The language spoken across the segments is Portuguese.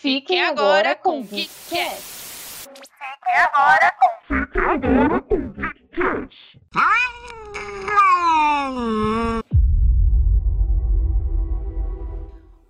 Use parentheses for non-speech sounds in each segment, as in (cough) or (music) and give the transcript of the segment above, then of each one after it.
Fiquem agora com o Geekcast. Fiquem agora com Fiquem agora com Geekcast.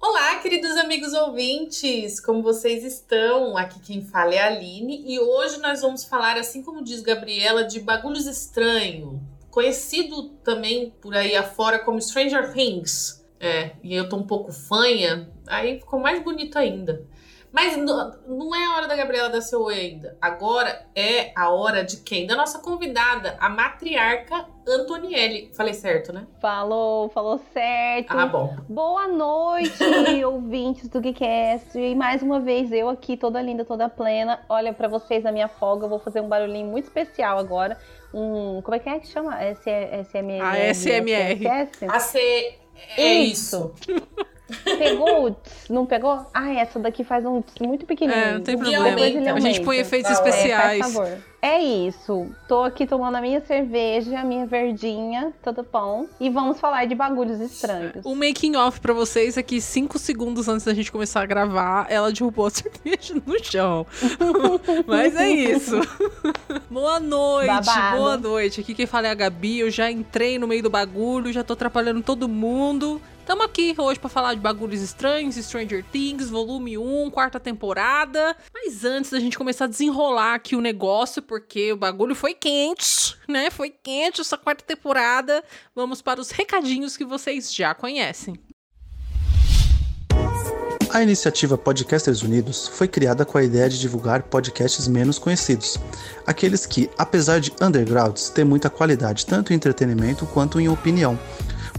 Olá, queridos amigos ouvintes, como vocês estão? Aqui quem fala é a Aline e hoje nós vamos falar, assim como diz Gabriela, de bagulhos estranhos, conhecido também por aí afora como Stranger Things. É, e eu tô um pouco fanha, aí ficou mais bonito ainda. Mas não é a hora da Gabriela dar seu ainda. Agora é a hora de quem? Da nossa convidada, a matriarca Antonielli. Falei certo, né? Falou, falou certo. Ah, bom. Boa noite, (laughs) ouvintes do Geekcast. E mais uma vez eu aqui, toda linda, toda plena. Olha para vocês na minha folga, eu vou fazer um barulhinho muito especial agora. Um, como é que é que chama? SMR. A SMR. AC. É isso. (laughs) Pegou? Não pegou? Ah, essa daqui faz um muito pequenininho. É, não tem problema. A gente põe efeitos especiais. É, faz favor. É isso. Tô aqui tomando a minha cerveja, a minha verdinha, tudo bom. E vamos falar de bagulhos estranhos. Um making off para vocês aqui, cinco segundos antes da gente começar a gravar, ela derrubou a (laughs) cerveja no chão. (laughs) Mas é isso. (laughs) boa noite, Babado. boa noite. Aqui quem fala é a Gabi. Eu já entrei no meio do bagulho, já tô atrapalhando todo mundo. Estamos aqui hoje para falar de bagulhos estranhos, Stranger Things, volume 1, quarta temporada. Mas antes da gente começar a desenrolar aqui o negócio, porque o bagulho foi quente, né? Foi quente essa quarta temporada. Vamos para os recadinhos que vocês já conhecem. A iniciativa Podcasters Unidos foi criada com a ideia de divulgar podcasts menos conhecidos, aqueles que, apesar de undergrounds, têm muita qualidade tanto em entretenimento quanto em opinião.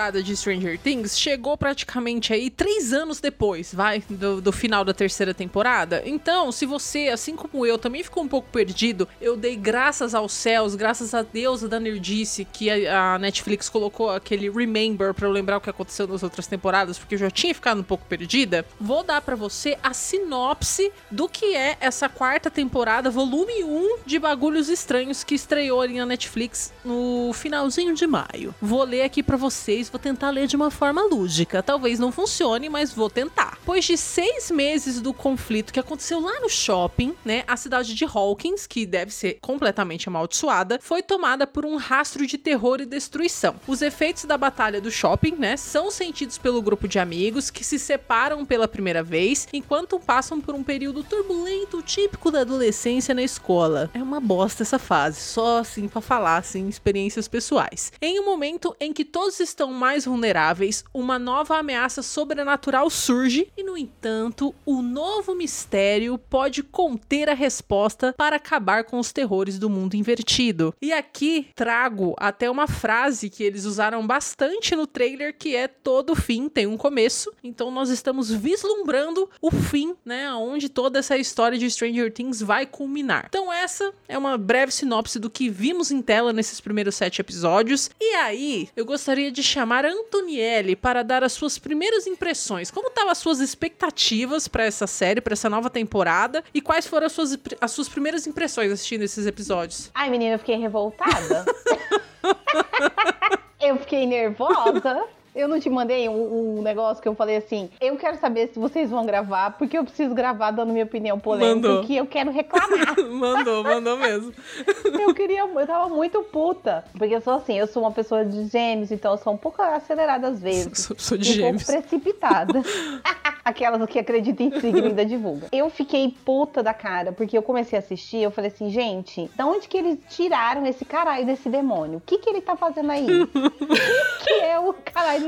Temporada de Stranger Things chegou praticamente aí três anos depois, vai, do, do, final da terceira temporada. Então, se você, assim como eu, também ficou um pouco perdido, eu dei graças aos céus, graças a Deus da Nerdice, que a, a Netflix colocou aquele Remember pra eu lembrar o que aconteceu nas outras temporadas, porque eu já tinha ficado um pouco perdida. Vou dar para você a sinopse do que é essa quarta temporada, volume 1 de Bagulhos Estranhos, que estreou ali na Netflix no finalzinho de maio. Vou ler aqui para vocês vou tentar ler de uma forma lúdica. Talvez não funcione, mas vou tentar. Depois de seis meses do conflito que aconteceu lá no shopping, né? A cidade de Hawkins, que deve ser completamente amaldiçoada, foi tomada por um rastro de terror e destruição. Os efeitos da batalha do shopping, né? São sentidos pelo grupo de amigos que se separam pela primeira vez enquanto passam por um período turbulento típico da adolescência na escola. É uma bosta essa fase, só assim para falar, assim, experiências pessoais. Em um momento em que todos estão mais vulneráveis, uma nova ameaça sobrenatural surge e, no entanto, o novo mistério pode conter a resposta para acabar com os terrores do mundo invertido. E aqui trago até uma frase que eles usaram bastante no trailer, que é todo fim tem um começo. Então nós estamos vislumbrando o fim, né, onde toda essa história de Stranger Things vai culminar. Então essa é uma breve sinopse do que vimos em tela nesses primeiros sete episódios. E aí, eu gostaria de chamar chamar Antonielli para dar as suas primeiras impressões. Como estavam as suas expectativas para essa série, para essa nova temporada? E quais foram as suas, as suas primeiras impressões assistindo esses episódios? Ai, menina, eu fiquei revoltada. (laughs) eu fiquei nervosa. Eu não te mandei um, um, negócio que eu falei assim: eu quero saber se vocês vão gravar, porque eu preciso gravar dando minha opinião polêmica, mandou. que eu quero reclamar. (laughs) mandou, mandou mesmo. eu queria, eu tava muito puta. Porque eu sou assim, eu sou uma pessoa de gêmeos, então eu sou um pouco acelerada às vezes. (laughs) Sou, sou de um gêmeos. Pouco precipitada. (laughs) Aquelas que acreditam em signo ainda divulga. Eu fiquei puta da cara, porque eu comecei a assistir, eu falei assim, gente, de onde que eles tiraram esse caralho desse demônio? O que que ele tá fazendo aí? o que é o caralho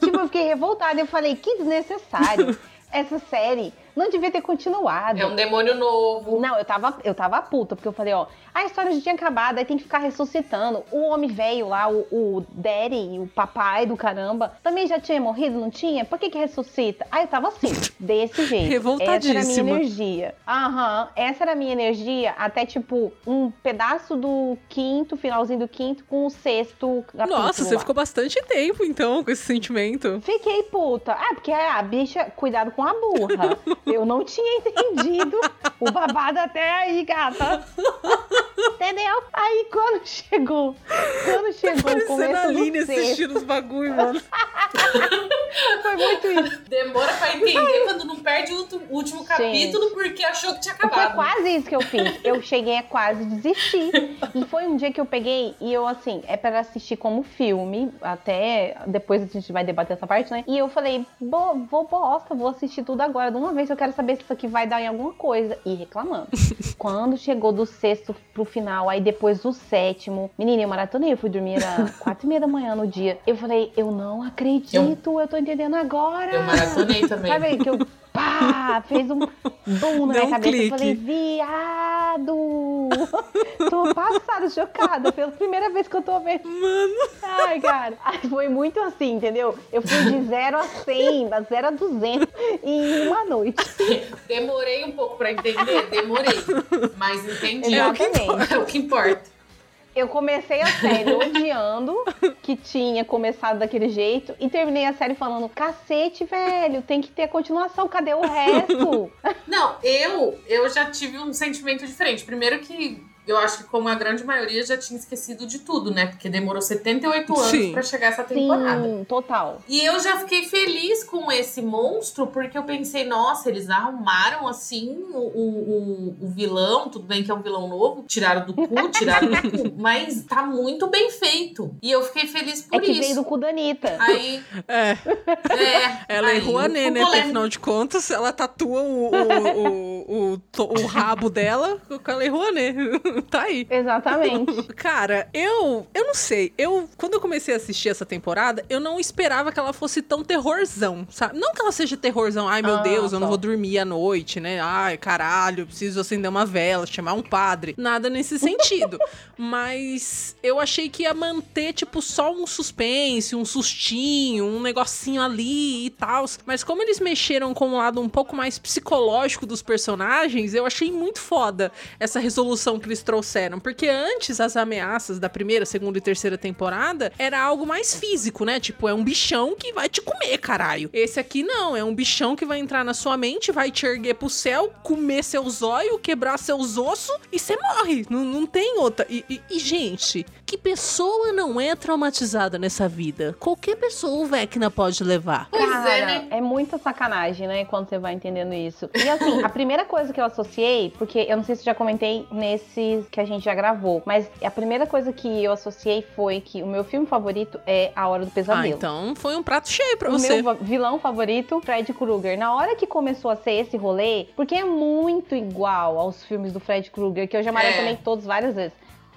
tipo, eu fiquei revoltada. Eu falei, que desnecessário. (laughs) Essa série Não devia ter continuado. É um demônio novo. Não, eu tava, eu tava puta, porque eu falei, ó, a história já tinha acabado, aí tem que ficar ressuscitando. O homem velho lá, o, o daddy, o papai do caramba, também já tinha morrido, não tinha? Por que que ressuscita? Aí eu tava assim, (laughs) desse jeito. Essa era a minha Revoltadíssima. energia. Aham, essa era a minha energia até, tipo, um pedaço do quinto, finalzinho do quinto, com o sexto capítulo Nossa, você lá. ficou bastante tempo, então, com esse sentimento. Fiquei puta. Ah, porque a bicha, cuidado com a burra. (laughs) Eu não tinha entendido o babado até aí, gata. Entendeu? Aí quando chegou, quando chegou o Parecendo a começo Aline do sexto, assistindo os bagulho, mano. foi muito isso. Demora pra entender quando não perde o último capítulo porque achou que tinha Foi acabado. quase isso que eu fiz. Eu cheguei a quase desistir. E foi um dia que eu peguei e eu, assim, é pra assistir como filme. Até depois a gente vai debater essa parte, né? E eu falei, "Bo- vou bosta, vou assistir tudo agora. De uma vez eu quero saber se isso aqui vai dar em alguma coisa. E reclamando. (laughs) Quando chegou do sexto pro final, aí depois do sétimo, menina, eu maratonei, eu fui dormir era (laughs) quatro e meia da manhã no dia. Eu falei, eu não acredito, eu, tô entendendo agora. Eu maratonei (laughs) também. Sabe que eu pá, fez um boom na (laughs) Deu minha um cabeça. clique. Eu falei, viado! (laughs) tô passada, chocada. Pela primeira vez que eu tô vendo. Mano. Ai, cara. (laughs) Ai, Foi muito assim, entendeu? Eu fui de 0 a 100, da 0 a 200 em uma noite. Demorei um pouco pra entender, demorei. Mas entendi. Exatamente. É o que importa. Eu comecei a série (laughs) odiando que tinha começado daquele jeito e terminei a série falando: cacete, velho, tem que ter continuação, cadê o resto? (laughs) Não, eu, eu já tive um sentimento diferente. Primeiro que eu acho que, como a grande maioria, já tinha esquecido de tudo, né? Porque demorou 78 anos pra chegar essa temporada. Sim, total. E eu já fiquei feliz com esse monstro, porque eu pensei, nossa, eles arrumaram assim o, o, o- o vilão, tudo bem que é um vilão novo, tiraram do cu, tiraram do cu, (laughs) mas tá muito bem feito. E eu fiquei feliz É por que isso. veio do cu da Anitta. Aí, É, é. ela aí, errou a Nê, né? Porque afinal de contas, ela tatua o, o, o, o, o rabo dela com ela errou a Nê. (laughs) Tá aí. Exatamente. (laughs) Cara, eu. Eu não sei. Eu. Quando eu comecei a assistir essa temporada, eu não esperava que ela fosse tão terrorzão, sabe? Não que ela seja terrorzão, ai meu Ah, Deus, eu não tá. vou dormir à noite, né? Ai, caralho, preciso acender uma vela, chamar um padre. Nada nesse sentido. (laughs) Mas eu achei que ia manter, tipo, só um suspense, um sustinho, um negocinho ali e tal. Mas como eles mexeram com um lado um pouco mais psicológico dos personagens, eu achei muito foda essa resolução que eles trouxeram. Porque antes as ameaças da primeira, segunda e terceira temporada era algo mais físico, né? Tipo, é um bichão que vai te comer, caralho. Esse aqui não, é um bichão que vai entrar na sua mente, vai te erguer pro céu, comer seus olhos, quebrar seus ossos e você morre. Não, não tem outra. E, e- e, gente, que pessoa não é traumatizada nessa vida? Qualquer pessoa o Vecna pode levar. Pois Cara, é, né? é muita sacanagem, né? Quando você vai entendendo isso. E assim, a primeira coisa que eu associei, porque eu não sei se eu já comentei que a gente já gravou, mas a primeira coisa que eu associei foi que o meu filme favorito é A Hora do Ah, Pesadelo. então foi um prato cheio pra O você. meu va- vilão favorito, Fred Krueger. Na hora que começou a ser esse rolê, porque é muito igual aos filmes do Fred Krueger, que eu já maratonei todos várias vezes.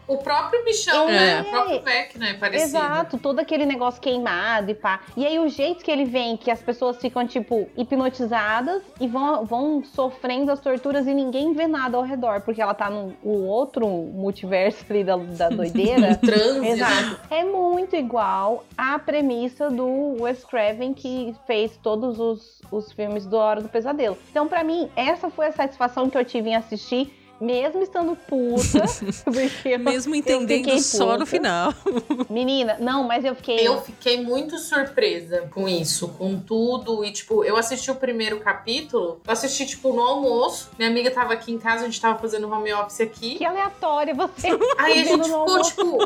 O próprio bichão, É. né? O próprio Vec, né? Parecido. Exato, todo aquele negócio queimado e pá. E aí o jeito que ele vem, que as pessoas ficam, tipo, hipnotizadas e vão, vão sofrendo as torturas e ninguém vê nada ao redor, porque ela tá no outro multiverso ali da, da (laughs) doideira. Transe, né? Exato. É muito igual à premissa do Wes Craven que fez todos os, os filmes do Hora do Pesadelo. Então, pra mim, essa foi a satisfação que eu tive em assistir, mesmo estando puta. (laughs) Mesmo entendendo só no puta. final. Menina, não, mas eu fiquei. Eu fiquei muito surpresa com isso, com tudo. E, tipo, eu assisti o primeiro capítulo. Eu assisti, tipo, no almoço. Minha amiga tava aqui em casa, a gente tava fazendo home office aqui. Que aleatória você. (laughs) Aí a gente no ficou, almoço. tipo.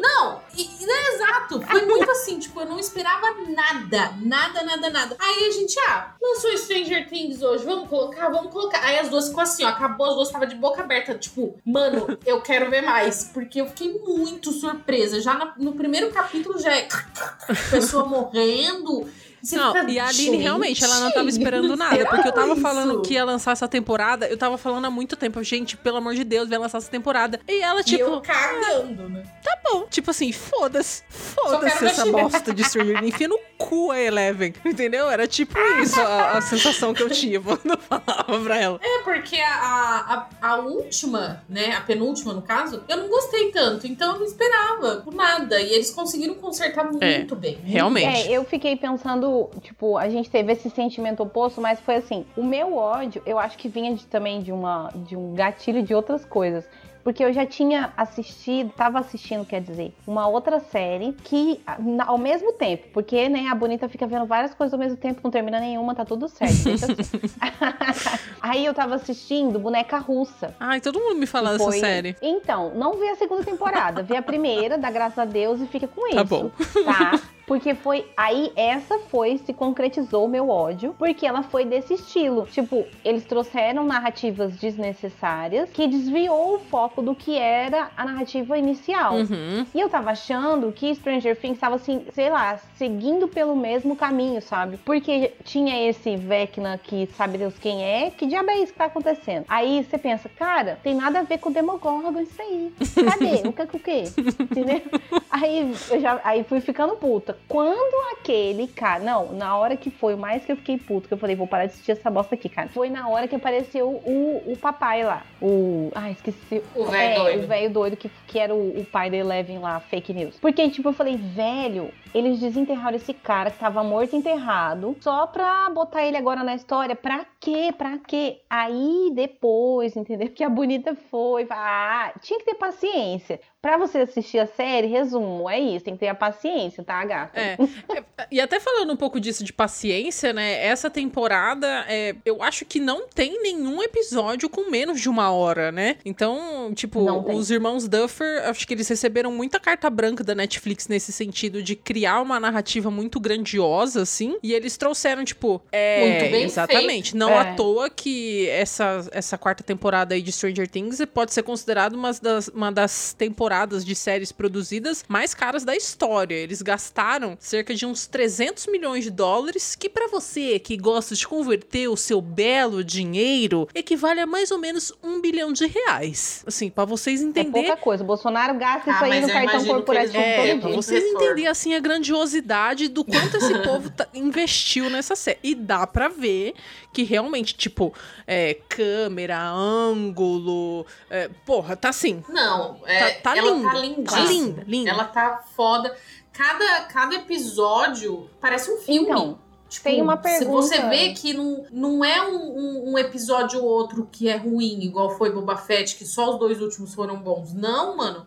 Não, e, e não é exato. Foi muito assim, tipo, eu não esperava nada. Nada, nada, nada. Aí a gente, ah, lançou Stranger Things hoje, vamos colocar, vamos colocar. Aí as duas ficou assim, ó, acabou, as duas tava de boca aberta, tipo, mano, eu quero ver mais. Porque eu fiquei muito surpresa. Já na- no primeiro capítulo já é (laughs) pessoa morrendo. Você Não, fica, e a Aline "Gente, realmente, ela não tava (laughs) esperando nada. Porque eu tava isso?" falando que ia lançar essa temporada, eu tava falando há muito tempo, gente, pelo amor de Deus, vai lançar essa temporada. E ela, E tipo, eu cagando, né? tá não. Tipo assim, foda-se. Foda-se essa bosta de Stranger Things. Enfia no cu a Eleven. Entendeu? Era tipo isso a, a sensação que eu tinha quando eu falava pra ela. É, porque a, a, a última, né? A penúltima, no caso, eu não gostei tanto. Então eu não esperava por nada. E eles conseguiram consertar muito bem. muito realmente. É, eu fiquei pensando, tipo, a gente teve esse sentimento oposto, mas foi assim, o meu ódio, eu acho que vinha de- também de uma de um gatilho de outras coisas. Porque eu já tinha assistido, tava assistindo, quer dizer, uma outra série que, ao mesmo tempo, porque, né, a Bonita fica vendo várias coisas ao mesmo tempo, não termina nenhuma, tá tudo certo. (laughs) assim. (laughs) Aí eu tava assistindo Boneca Russa. Ai, todo mundo me fala dessa foi- série. Então, não vê a segunda temporada, vê a primeira, dá graças a Deus e fica com isso. Tá bom. Tá? (laughs) Porque foi. Aí essa foi, se concretizou o meu ódio, porque ela foi desse estilo. Tipo, eles trouxeram narrativas desnecessárias que desviou o foco do que era a narrativa inicial. Uhum. E eu tava achando que Stranger Things tava assim, sei lá, seguindo pelo mesmo caminho, sabe? Porque tinha esse Vecna que sabe Deus quem é, que diabo é isso que tá acontecendo? Aí você pensa, cara, tem nada a ver com o Demogorgon isso aí. Cadê? o que que o quê? (laughs) Entendeu? Aí eu já aí fui ficando puta. Quando aquele cara, não, na hora que foi mais que eu fiquei puto, que eu falei, vou parar de assistir essa bosta aqui, cara. Foi na hora que apareceu o, o papai lá. O. Ai, esqueci. O velho é, doido. O velho doido que, que era o, o pai da Eleven lá, fake news. Porque, tipo, eu falei, velho, eles desenterraram esse cara que tava morto e enterrado só pra botar ele agora na história. Pra quê? Pra quê? Aí depois, entendeu? (laughs) Que a bonita foi. Ah, tinha que ter paciência. Pra você assistir a série, resumo, é isso. Tem que ter a paciência, tá, gata? É. (laughs) É, E até falando um pouco disso de paciência, né? Essa temporada, é, eu acho que não tem nenhum episódio com menos de uma hora, né? Então, tipo, os irmãos Duffer, acho que eles receberam muita carta branca da Netflix nesse sentido de criar uma narrativa muito grandiosa, assim. E eles trouxeram, tipo, é. Muito bem Exatamente. Não É. à toa que essa, essa quarta temporada aí de Stranger Things pode ser considerada uma das, uma das temporadas de séries produzidas mais caras da história. Eles gastaram cerca de uns 300 milhões de dólares, que pra você que gosta de converter o seu belo dinheiro, equivale a mais ou menos um bilhão de reais. Assim, pra vocês É entenderem. pouca coisa. O Bolsonaro gasta Ah, isso aí no cartão corporativo É, todo pra vocês entenderem assim a grandiosidade do quanto esse (laughs) povo tá- investiu nessa série. E dá pra ver que realmente, tipo, é, câmera, ângulo. é, porra, tá assim. Não, é, Tá- tá ela linda. tá Tá lindíssima. linda, linda. Ela tá foda. Cada, cada episódio parece um filme. Então, Tipo, tem uma Se você pergunta- vê que não, não é um, um- um episódio ou outro que é ruim, igual foi Boba Fett, que só os dois últimos foram bons. Não, mano.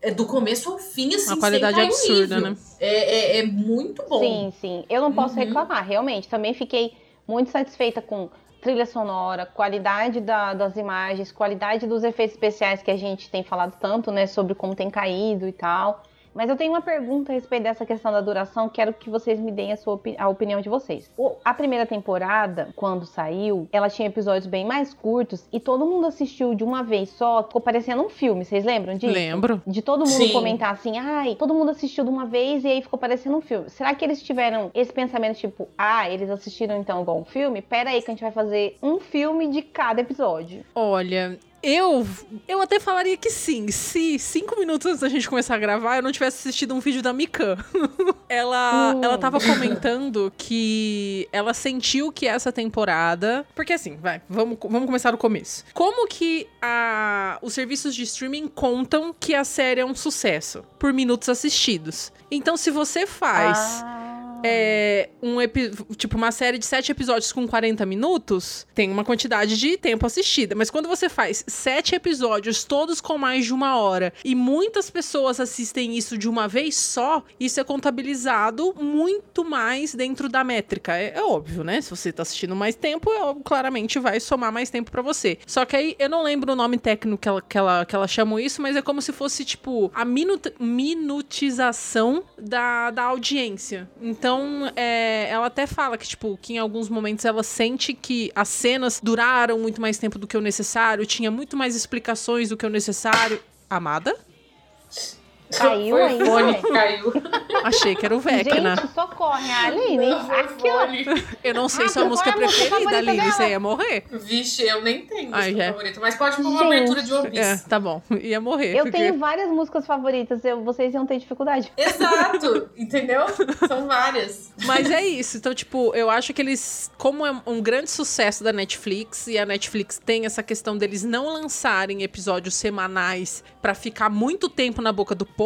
É do começo ao fim, assim, Uma qualidade sem cair o absurda, nível. né? É, é, é muito bom. Sim, sim. Eu não posso Uhum. reclamar, realmente. Também fiquei muito satisfeita com trilha sonora, qualidade da- das imagens, qualidade dos efeitos especiais que a gente tem falado tanto, né, sobre como tem caído e tal. Mas eu tenho uma pergunta a respeito dessa questão da duração, quero que vocês me deem a, sua opi- a opinião de vocês. O- a primeira temporada, quando saiu, ela tinha episódios bem mais curtos e todo mundo assistiu de uma vez só, ficou parecendo um filme, vocês lembram disso? Lembro. De todo mundo Sim. comentar assim, ai, todo mundo assistiu de uma vez e aí ficou parecendo um filme. Será que eles tiveram esse pensamento tipo, ah, eles assistiram então igual um filme? Pera aí que a gente vai fazer um filme de cada episódio. Olha. Eu, eu até falaria que sim. Se cinco minutos antes da gente começar a gravar eu não tivesse assistido um vídeo da Mikan. (laughs) ela, Hum. ela tava comentando que ela sentiu que essa temporada. Porque assim, vai, vamos, vamos começar do começo. Como que a, os serviços de streaming contam que a série é um sucesso? Por minutos assistidos. Então, se você faz. Ah. É, um tipo uma série de sete episódios com 40 minutos, tem uma quantidade de tempo assistida. Mas quando você faz sete episódios, todos com mais de uma hora, e muitas pessoas assistem isso de uma vez só, isso é contabilizado muito mais dentro da métrica. É, é óbvio, né? Se você tá assistindo mais tempo, é, claramente vai somar mais tempo pra você. Só que aí eu não lembro o nome técnico que ela, que ela, que ela chamou isso, mas é como se fosse, tipo, a minut- minutização da, da audiência. Então, é, ela até fala que, tipo, que em alguns momentos ela sente que as cenas duraram muito mais tempo do que o necessário, tinha muito mais explicações do que o necessário. Amada? Caiu Foi ainda, o fone caiu. (laughs) Achei que era o Vecna. Gente, socorre, a Aline. Não. Eu não sei Ah, sua música é preferida, Aline. Você ia morrer. Vixe, eu nem tenho Ai, música já. favorita. Mas pode pôr uma Gente. abertura de One É, Piece. tá bom. (laughs) Ia morrer. Eu porque- tenho várias músicas favoritas, eu- vocês iam ter dificuldade. Exato, entendeu? São várias. Mas é isso. Então, tipo, eu acho que eles, como é um grande sucesso da Netflix, e a Netflix tem essa questão deles não lançarem episódios semanais pra ficar muito tempo na boca do povo,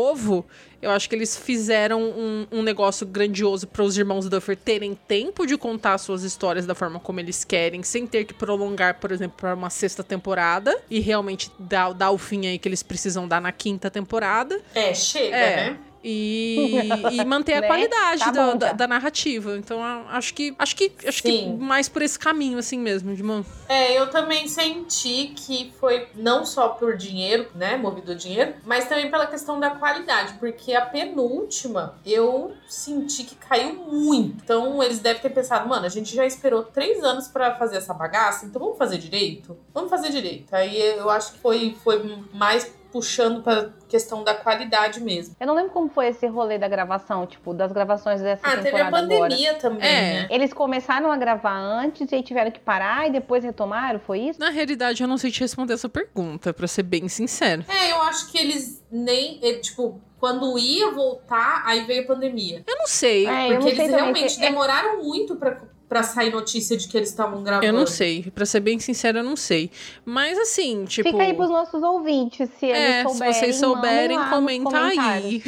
eu acho que eles fizeram um, um negócio grandioso para os irmãos Duffer terem tempo de contar suas histórias da forma como eles querem, sem ter que prolongar, por exemplo, para uma sexta temporada e realmente dar, dar o fim aí que eles precisam dar na quinta temporada. É, chega, É. né? E, (laughs) e manter a Né? qualidade Tá da, bom, da, da narrativa. Então, acho que acho que acho que Sim. mais por esse caminho assim mesmo, de mano. É, eu também senti que foi não só por dinheiro, né, movido a dinheiro, mas também pela questão da qualidade, porque a penúltima eu senti que caiu muito. Então eles devem ter pensado, mano, a gente já esperou três anos pra fazer essa bagaça, então vamos fazer direito? Vamos fazer direito. Aí eu acho que foi, foi mais puxando pra questão da qualidade mesmo. Eu não lembro como foi esse rolê da gravação, tipo, das gravações dessa Ah, teve a temporada agora. pandemia também, É. né? Eles começaram a gravar antes e aí tiveram que parar e depois retomaram, foi isso? Na realidade, eu não sei te responder essa pergunta, pra ser bem sincero. É, eu acho que eles nem, eh, tipo, quando ia voltar, aí veio a pandemia. Eu não sei. É, eu não Porque sei eles também. realmente é- demoraram muito pra, pra sair notícia de que eles estavam gravando. Eu não sei. Pra ser bem sincero, eu não sei. Mas assim, tipo. Fica aí pros nossos ouvintes, se é, eles souberem. se vocês souberem, comenta aí.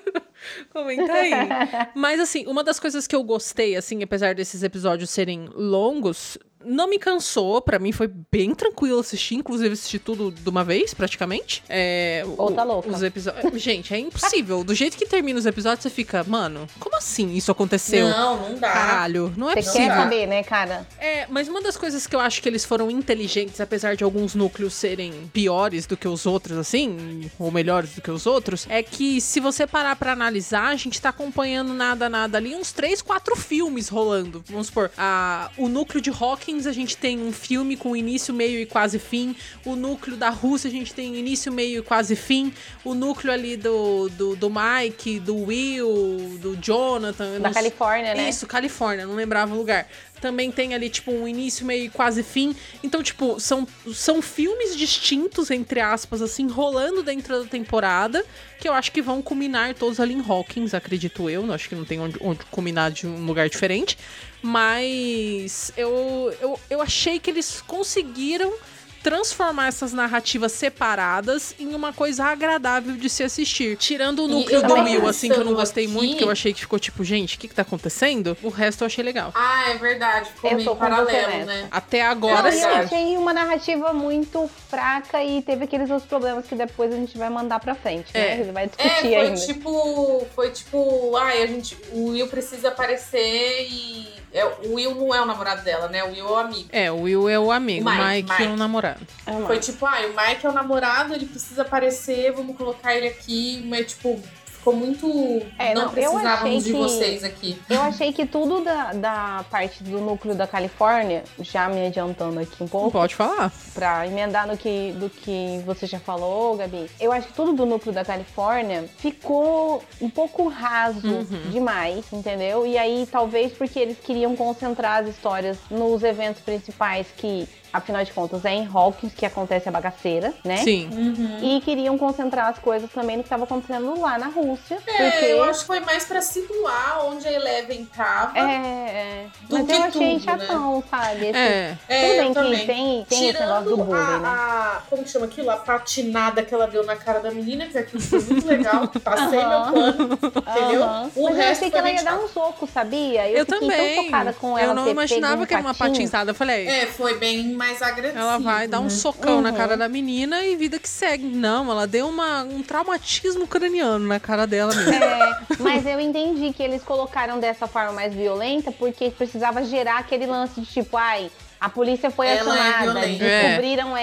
(laughs) comenta aí. (laughs) Mas assim, uma das coisas que eu gostei, assim, apesar desses episódios serem longos, não me cansou. Pra mim foi bem tranquilo assistir. Inclusive, assisti tudo de uma vez, praticamente. É, Ou tá louca. Os episódios. (laughs) Gente, é impossível. Do jeito que termina os episódios, você fica, mano, como assim isso aconteceu? Não, não dá. Caralho, não é Você possível. quer saber, né, cara? É, mas uma das coisas que eu acho que eles foram inteligentes, apesar de alguns núcleos serem piores do que os outros, assim, ou melhores do que os outros, é que se você parar pra analisar, a gente tá acompanhando nada, nada ali, uns três, quatro filmes rolando. Vamos supor, a, o núcleo de Hawkins, a gente tem um filme com início, meio e quase fim. O núcleo da Rússia, a gente tem início, meio e quase fim. O núcleo ali do, do, do Mike, do Will, do Jonathan. Da Califórnia, né? isso, Califórnia, não lembrava o lugar. Também tem ali, tipo, um início, meio e quase fim. Então, tipo, são, são filmes distintos, entre aspas, assim, rolando dentro da temporada, que eu acho que vão culminar todos ali em Hawkins, acredito eu. Não acho que não tem onde, onde culminar de um lugar diferente. Mas eu, eu, eu achei que eles conseguiram transformar essas narrativas separadas em uma coisa agradável de se assistir. Tirando o núcleo do Will, assim, que eu não gostei aqui- muito, que eu achei que ficou tipo, gente, o que que tá acontecendo? O resto eu achei legal. Ah, é verdade. Ficou Eu meio paralelo, né? Até agora, Não, sim. eu achei uma narrativa muito fraca e teve aqueles outros problemas que depois a gente vai mandar pra frente, né? É. A gente vai É, discutir foi ainda. tipo. Foi tipo. Ai, a gente. O Will precisa aparecer e. É, o Will não é o namorado dela, né? O Will é o amigo. É, o Will é o amigo, Mike, Mike, Mike. é o namorado. Ah, Foi tipo, ai, o Mike é o namorado, ele precisa aparecer, vamos colocar ele aqui, mas tipo, ficou muito. É, não, não, eu achei precisávamos de que- vocês aqui. Eu achei que tudo da, da parte do núcleo da Califórnia, já me adiantando aqui um pouco, Pode falar. pra emendar no que, do que você já falou, Gabi, eu acho que tudo do núcleo da Califórnia ficou um pouco raso Uhum. demais, entendeu? E aí, talvez porque eles queriam concentrar as histórias nos eventos principais que. Afinal de contas, é em Hawkins que acontece a bagaceira, né? Sim. Uhum. E queriam concentrar as coisas também no que estava acontecendo lá na Rússia. É, porque eu acho que foi mais pra situar onde a Eleven tava. É, é. Do Mas que eu achei tudo, chatão, sabe? Esse- É. É, Tudo eu bem que tem, tem esse negócio do Tirando bullying, a, né? a- Como que chama aquilo? A patinada que ela deu na cara da menina, que aquilo foi muito legal. Passei Aham. meu pano, entendeu? Aham. O Mas eu resto achei que ela ia dar um soco, sabia? Eu, Eu fiquei também. tão chocada com ela Eu não imaginava um que era uma patinho. patinçada. Eu falei, É, foi bem mais agressivo. ela vai dar um né? socão na Uhum. cara da menina e vida que segue. Não, ela deu uma, um traumatismo craniano na cara dela mesmo. É, mas eu entendi que eles colocaram dessa forma mais violenta porque precisava gerar aquele lance de tipo, ai, A polícia foi Ela é acionada, violenta. descobriram ela,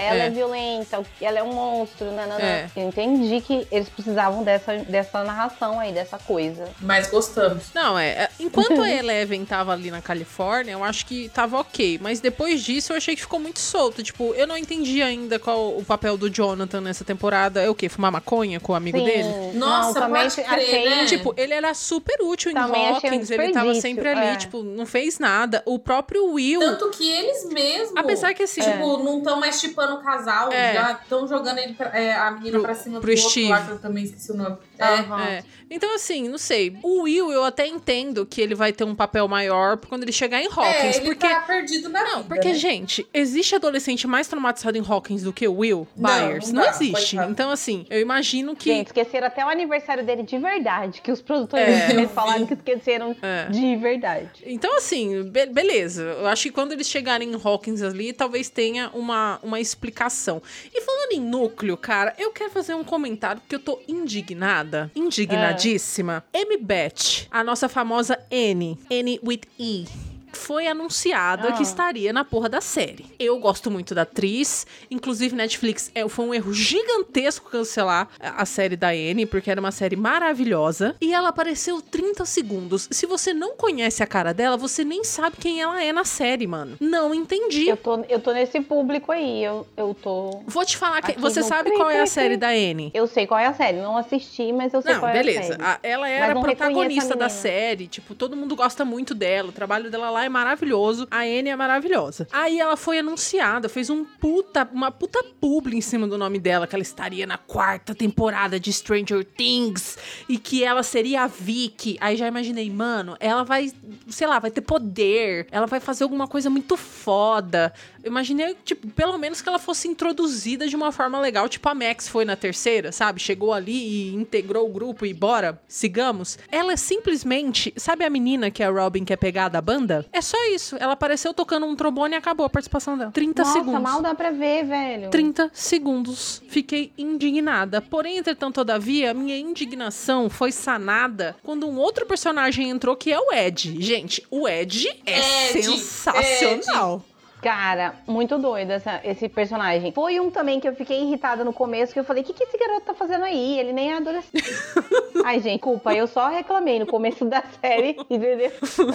É, ela é. é. violenta, ela é um monstro, nananã. É. Eu entendi que eles precisavam dessa, dessa narração aí, dessa coisa. Mas gostamos. Não, é. é, Enquanto a Eleven tava ali na Califórnia, eu acho que tava ok. Mas depois disso eu achei que ficou muito solto. Tipo, eu não entendi ainda qual o papel do Jonathan nessa temporada. É o quê? Fumar maconha com o amigo Sim. dele? Nossa, Não, também pode crer, achei, né? Tipo, ele era super útil em Também um Hawkins, ele tava sempre ali, é. tipo, não fez nada. O próprio Will. Tanto que eles mesmos. Apesar que assim. Tipo, não estão mais chipando o casal, É. já estão jogando ele pra- é, a menina Pro- pra cima pro do outro Steve. lá, que eu também esqueci o nome. É. Aham. É. Então, assim, não sei. O Will, eu até entendo que ele vai ter um papel maior quando ele chegar em É, Hawkins. ele porque. tá perdido na Não, vida, porque, né? gente, existe adolescente mais traumatizado em Hawkins do que o Will Não, Byers? não Não, dá, existe. Então, assim, eu imagino que. Gente, esqueceram até o aniversário dele de verdade, que os produtores É. falaram que esqueceram É. de verdade. Então, assim, be- beleza. Eu acho que quando eles chegarem em Hawkins ali, talvez tenha uma, uma explicação. E falando em núcleo, cara, eu quero fazer um comentário porque eu tô indignada. Indignadíssima. M. Beth, a nossa famosa N. N with E. Foi anunciada Ah. que estaria na porra da série. Eu gosto muito da atriz. Inclusive, Netflix é, foi um erro gigantesco cancelar a série da N, porque era uma série maravilhosa. E ela apareceu 30 segundos. Se você não conhece a cara dela, você nem sabe quem ela é na série, mano. Não entendi. Eu tô, eu tô nesse público aí, eu, eu tô. Vou te falar que. Você sabe qual é a série da N? Eu sei qual é a série, não assisti, mas eu sei Não, qual é beleza. a série. A- ela era protagonista da série. Tipo, todo mundo gosta muito dela. O trabalho dela lá é maravilhoso. A Anne é maravilhosa. Aí ela foi anunciada, fez um puta, uma puta publi em cima do nome dela, que ela estaria na quarta temporada de Stranger Things e que ela seria a Vicky. Aí já imaginei, mano, ela vai, sei lá, vai ter poder. Ela vai fazer alguma coisa muito foda. Imaginei, tipo, pelo menos que ela fosse introduzida de uma forma legal, tipo a Max foi na terceira, sabe? Chegou ali e integrou o grupo e bora, sigamos. Ela é simplesmente, sabe a menina que a Robin quer pegar da banda? É só isso. Ela apareceu tocando um trombone e acabou a participação dela. 30 Nossa, segundos. mal dá pra ver, velho. 30 segundos. Fiquei indignada. Porém, entretanto, todavia, minha indignação foi sanada quando um outro personagem entrou que é o Ed. Gente, o Ed é Ed, sensacional. Cara, muito doido essa- esse personagem. Foi um também que eu fiquei irritada no começo, que eu falei, o que, que esse garoto tá fazendo aí? Ele nem é adolescente. (laughs) Ai, gente, culpa, eu só reclamei no começo da série, (laughs) entendeu?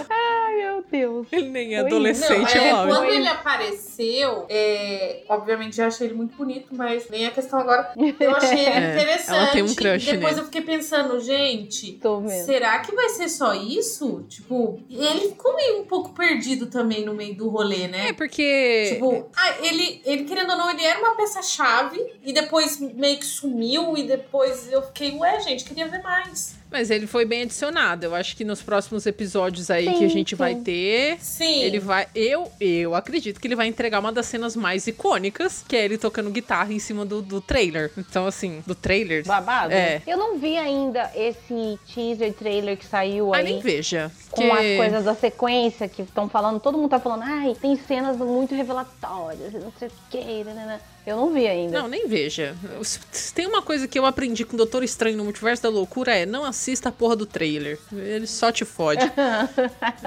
Ai, meu Deus. Ele nem é Foi adolescente, Não, é, óbvio. quando ele apareceu, é, obviamente eu achei ele muito bonito, mas nem a questão agora. Eu achei ele (laughs) É, interessante. ela tem um crush Depois nele. eu fiquei pensando, gente, Tô vendo. será que vai ser só isso? Tipo, ele ficou meio um pouco perdido também no meio do rolê, né? É, porque. Tipo, ah, ele, ele, querendo ou não, ele era uma peça-chave e depois meio que sumiu e depois eu fiquei, ué, gente, queria ver mais. Mas ele foi bem adicionado. Eu acho que nos próximos episódios aí Sim, que a gente sim. vai ter. Sim. Ele vai. Eu, eu acredito que ele vai entregar uma das cenas mais icônicas, que é ele tocando guitarra em cima do, do trailer. Então, assim, do trailer. Babado? É. Eu não vi ainda esse teaser trailer que saiu Ah, aí. nem veja. com que- as coisas da sequência que estão falando, todo mundo tá falando, ai, tem cenas muito revelatórias, não sei o que, eu não vi ainda. Não, nem veja. Se tem uma coisa que eu aprendi com o Doutor Estranho no Multiverso da Loucura é não assista a porra do trailer. Ele só te fode. (laughs)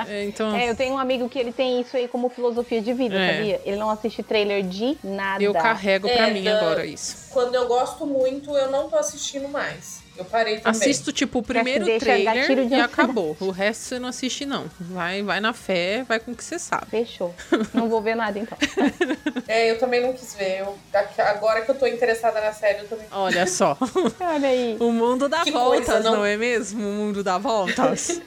É, então, É, eu tenho um amigo que ele tem isso aí como filosofia de vida, É. sabia? Ele não assiste trailer de nada. eu carrego pra É, mim da- agora isso. Quando eu gosto muito, eu não tô assistindo mais. Eu parei também. Assisto, tipo, o primeiro trailer e acabou. (laughs) O resto você não assiste, não. Vai, vai na fé, vai com o que você sabe. Fechou. não vou ver nada então. (laughs) É, eu também não quis ver. Eu, agora que eu tô interessada na série, eu também. Olha só. (laughs) Olha aí. O mundo dá Que voltas, coisa, não? não? é mesmo? O mundo dá voltas.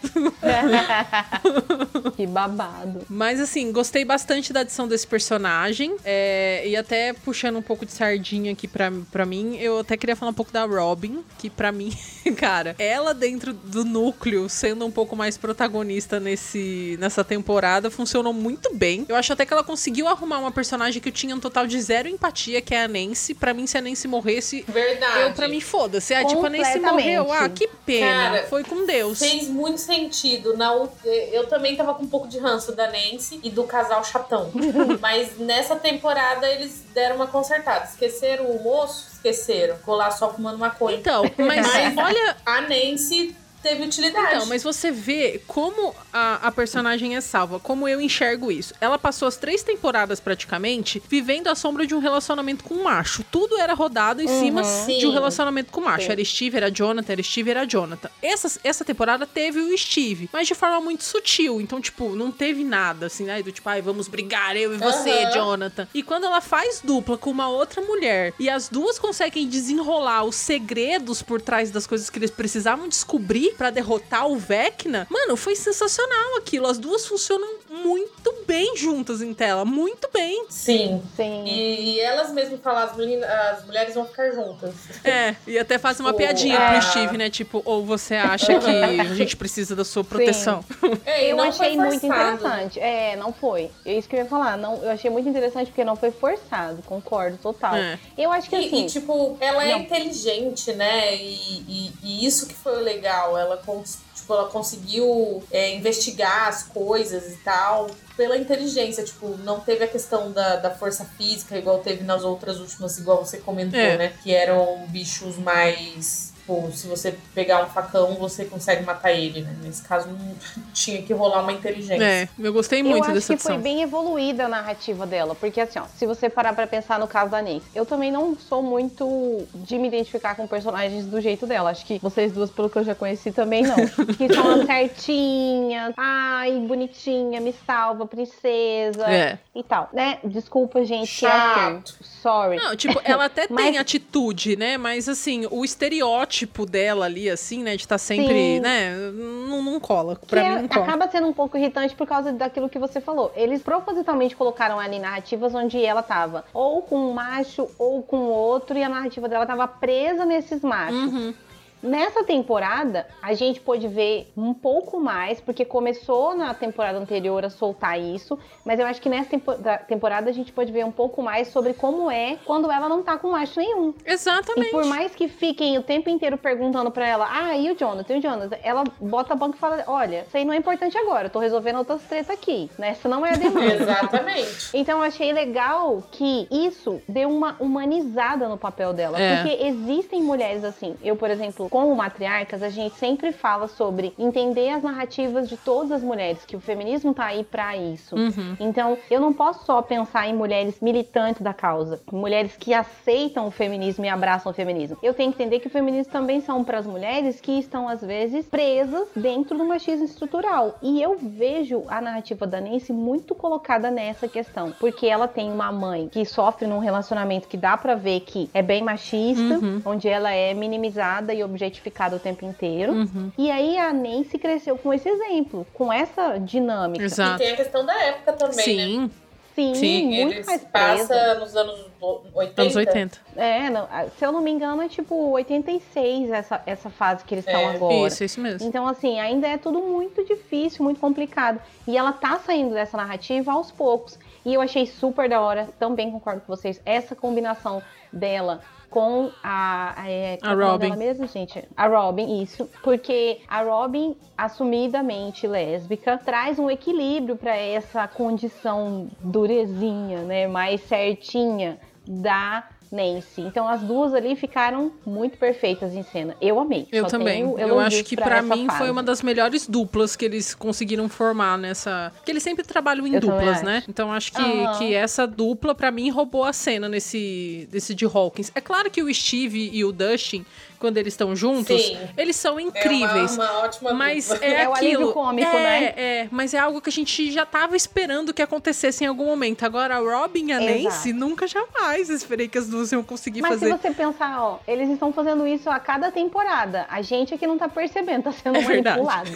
que babado. Mas assim, gostei bastante da adição desse personagem. é, e até puxando um pouco de sardinha aqui pra, pra mim, eu até queria falar um pouco da Robin, que pra mim, (laughs) cara, ela dentro do núcleo, sendo um pouco mais protagonista nesse, nessa temporada, funcionou muito bem. Eu acho até que ela conseguiu arrumar uma personagem que eu tinha um total de zero empatia, que é a Nancy. Pra mim, se a Nancy morresse, Verdade. eu, pra mim, foda-se. Ah, tipo, a Nancy morreu. Ah, que pena. Cara, Foi com Deus. Fez muito sentido. Na, eu também tava com um pouco de ranço da Nancy e do casal chatão. (laughs) Mas nessa temporada eles deram uma consertada. Esqueceram o moço? Esqueceram. Lá só fumando maconha. Então, mas (laughs) Mas- olha, A Nancy teve utilidade. Então, mas você vê como a, a personagem é salva, como eu enxergo isso. Ela passou as três temporadas praticamente vivendo à sombra de um relacionamento com um macho. Tudo era rodado em cima de um Sim. relacionamento com o macho. Sim. Era Steve, era Jonathan, era Steve, era Jonathan. Essa, essa temporada teve o Steve, mas de forma muito sutil. Então, tipo, não teve nada assim, né? Do tipo, ai, vamos brigar, eu e você, Aham. Jonathan. E quando ela faz dupla com uma outra mulher e as duas conseguem desenrolar os segredos por trás das coisas que eles precisavam descobrir pra derrotar o Vecna, mano, foi sensacional aquilo. As duas funcionam muito bem juntas em tela, muito bem. Sim. Sim. E, e elas mesmo falam, as, meninas, as mulheres vão ficar juntas. É, e até faz uma O- piadinha é. pro Steve, né? Tipo, ou você acha que a gente precisa da sua proteção? (laughs) É, Eu não achei muito interessante. É, não foi. É isso que eu ia falar. Não, eu achei muito interessante porque não foi forçado. Concordo, total. É. Eu acho que E, assim. e, tipo, ela é Não. inteligente, né? E, e- e isso que foi o legal. Ela, cons- tipo, ela conseguiu é, investigar as coisas e tal pela inteligência. Tipo, não teve a questão da, da força física, igual teve nas outras últimas, igual você comentou, É. né? Que eram bichos mais. Tipo, se você pegar um facão, você consegue matar ele, né? Nesse caso, não (laughs) tinha que rolar uma inteligência. É, eu gostei Eu muito acho dessa que foi bem evoluída a narrativa dela, porque assim, ó, se você parar pra pensar no caso da Nancy, eu também não sou muito de me identificar com personagens do jeito dela. Acho que vocês duas, pelo que eu já conheci, também não. (laughs) que são as certinhas, ai, bonitinha, me salva, princesa É. e tal, né? Desculpa, gente, que é assim. Chato. Sorry. Não, tipo, ela até (laughs) Mas- tem atitude, né? Mas assim, o estereótipo dela ali, assim, né? De estar sempre, Sim. né? Não, não cola. Que Pra é- mim não cola. acaba sendo um pouco irritante por causa daquilo que você falou. Eles propositalmente colocaram ali narrativas onde ela tava ou com um macho ou com outro e a narrativa dela tava presa nesses machos. Uhum. Nessa temporada, a gente pôde ver um pouco mais, porque começou na temporada anterior a soltar isso, mas eu acho que nessa tempo- da- temporada a gente pôde ver um pouco mais sobre como é quando ela não tá com macho nenhum. Exatamente. E por mais que fiquem o tempo inteiro perguntando pra ela, ah, e o Jonathan, e o Jonathan, ela bota a banca e fala, olha, isso aí não é importante agora, eu tô resolvendo outras tretas aqui, né? Essa não é a (laughs) demanda. Exatamente. Então eu achei legal que isso deu uma humanizada no papel dela. É. Porque existem mulheres assim. Eu, por exemplo, como matriarcas, a gente sempre fala sobre entender as narrativas de todas as mulheres, que o feminismo tá aí pra isso. Uhum. Então, eu não posso só pensar em mulheres militantes da causa, mulheres que aceitam o feminismo e abraçam o feminismo. Eu tenho que entender que o feminismo também são para as mulheres que estão às vezes presas dentro do machismo estrutural. E eu vejo a narrativa da Nancy muito colocada nessa questão, porque ela tem uma mãe que sofre num relacionamento que dá pra ver que é bem machista, Uhum. onde ela é minimizada e objetificada o tempo inteiro. Uhum. E aí a Nancy cresceu com esse exemplo, com essa dinâmica. E Exato. tem a questão da época também, né? Sim, Sim, Sim, muito Eles mais presa. passa nos anos 80. anos 80. É, não, se eu não me engano, é tipo 86 essa, essa fase que eles estão É, agora. Isso, isso mesmo. Então, assim, ainda é tudo muito difícil, muito complicado. E ela tá saindo dessa narrativa aos poucos. E eu achei super da hora, também concordo com vocês, essa combinação dela com a. A, é, qual é Robin. dela mesmo, gente? A Robin, isso. Porque a Robin, assumidamente lésbica, traz um equilíbrio pra essa condição durezinha, né? Mais certinha da Nancy. Então as duas ali ficaram muito perfeitas em cena. Eu amei. Eu Só também. Eu acho que pra essa mim fase. foi uma das melhores duplas que eles conseguiram formar nessa. Porque eles sempre trabalham em Eu duplas, acho. né? Então acho que, Aham. que essa dupla, pra mim, roubou a cena nesse desse de Hawkins. É claro que o Steve e o Dustin, quando eles estão juntos, Sim. eles são É incríveis. uma, uma ótima Mas dupla. é, É o alívio aquilo. cômico, é, né? É, mas é algo que a gente já tava esperando que acontecesse em algum momento. Agora, a Robin e a Exato. Nancy, nunca jamais esperei que as duas iam conseguir Mas fazer. se você pensar, ó, eles estão fazendo isso a cada temporada. A gente é que não tá percebendo, tá sendo É verdade. manipulado.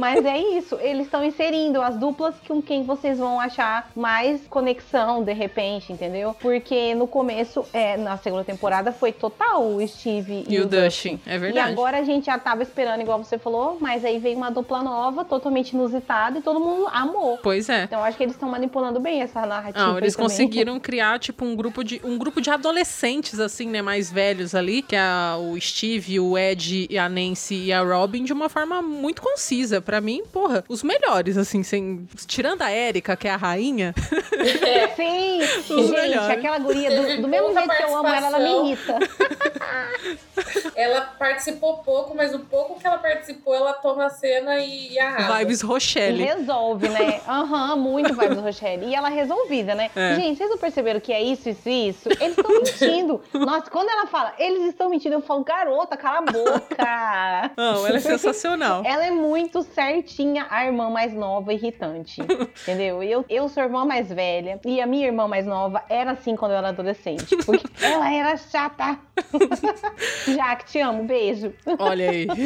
Mas é isso, eles estão inserindo as duplas com quem vocês vão achar mais conexão, de repente, entendeu? Porque no começo, é, na segunda temporada, foi total o Steve e, E o É E verdade. agora a gente já tava esperando, igual você falou, mas aí veio uma dupla nova, totalmente inusitada, e todo mundo amou. Pois é. Então eu acho que eles estão manipulando bem essa narrativa. Não, aí eles também. conseguiram criar, tipo, um grupo de um grupo de adolescentes, assim, né, mais velhos ali, que é o Steve, o Ed, e a Nancy e a Robin, de uma forma muito concisa. Pra mim, porra, os melhores, assim, sem... tirando a Erika, que é a rainha. É, (laughs) Sim, Os gente, melhores. aquela guria, do, do mesmo jeito que eu amo ela, ela me irrita. (laughs) ela participou pouco, mas o pouco que ela participou, ela toma a cena e, e arrasa. Vibes E Rochelle. resolve, né? Aham, muito vibes Rochelle. E ela resolvida, né? É. Gente, vocês não perceberam que é isso, isso e isso? Eles estão (laughs) mentindo. Nossa, quando ela fala, eles estão mentindo, eu falo, garota, cala a boca. (laughs) Não, ela é sensacional. Ela é muito certinha, a irmã mais nova, irritante. entendeu? Eu, eu sou a irmã mais velha. E a minha irmã mais nova era assim quando eu era adolescente. Porque (laughs) ela era chata. Jaque, te amo. Beijo. Olha aí. (laughs)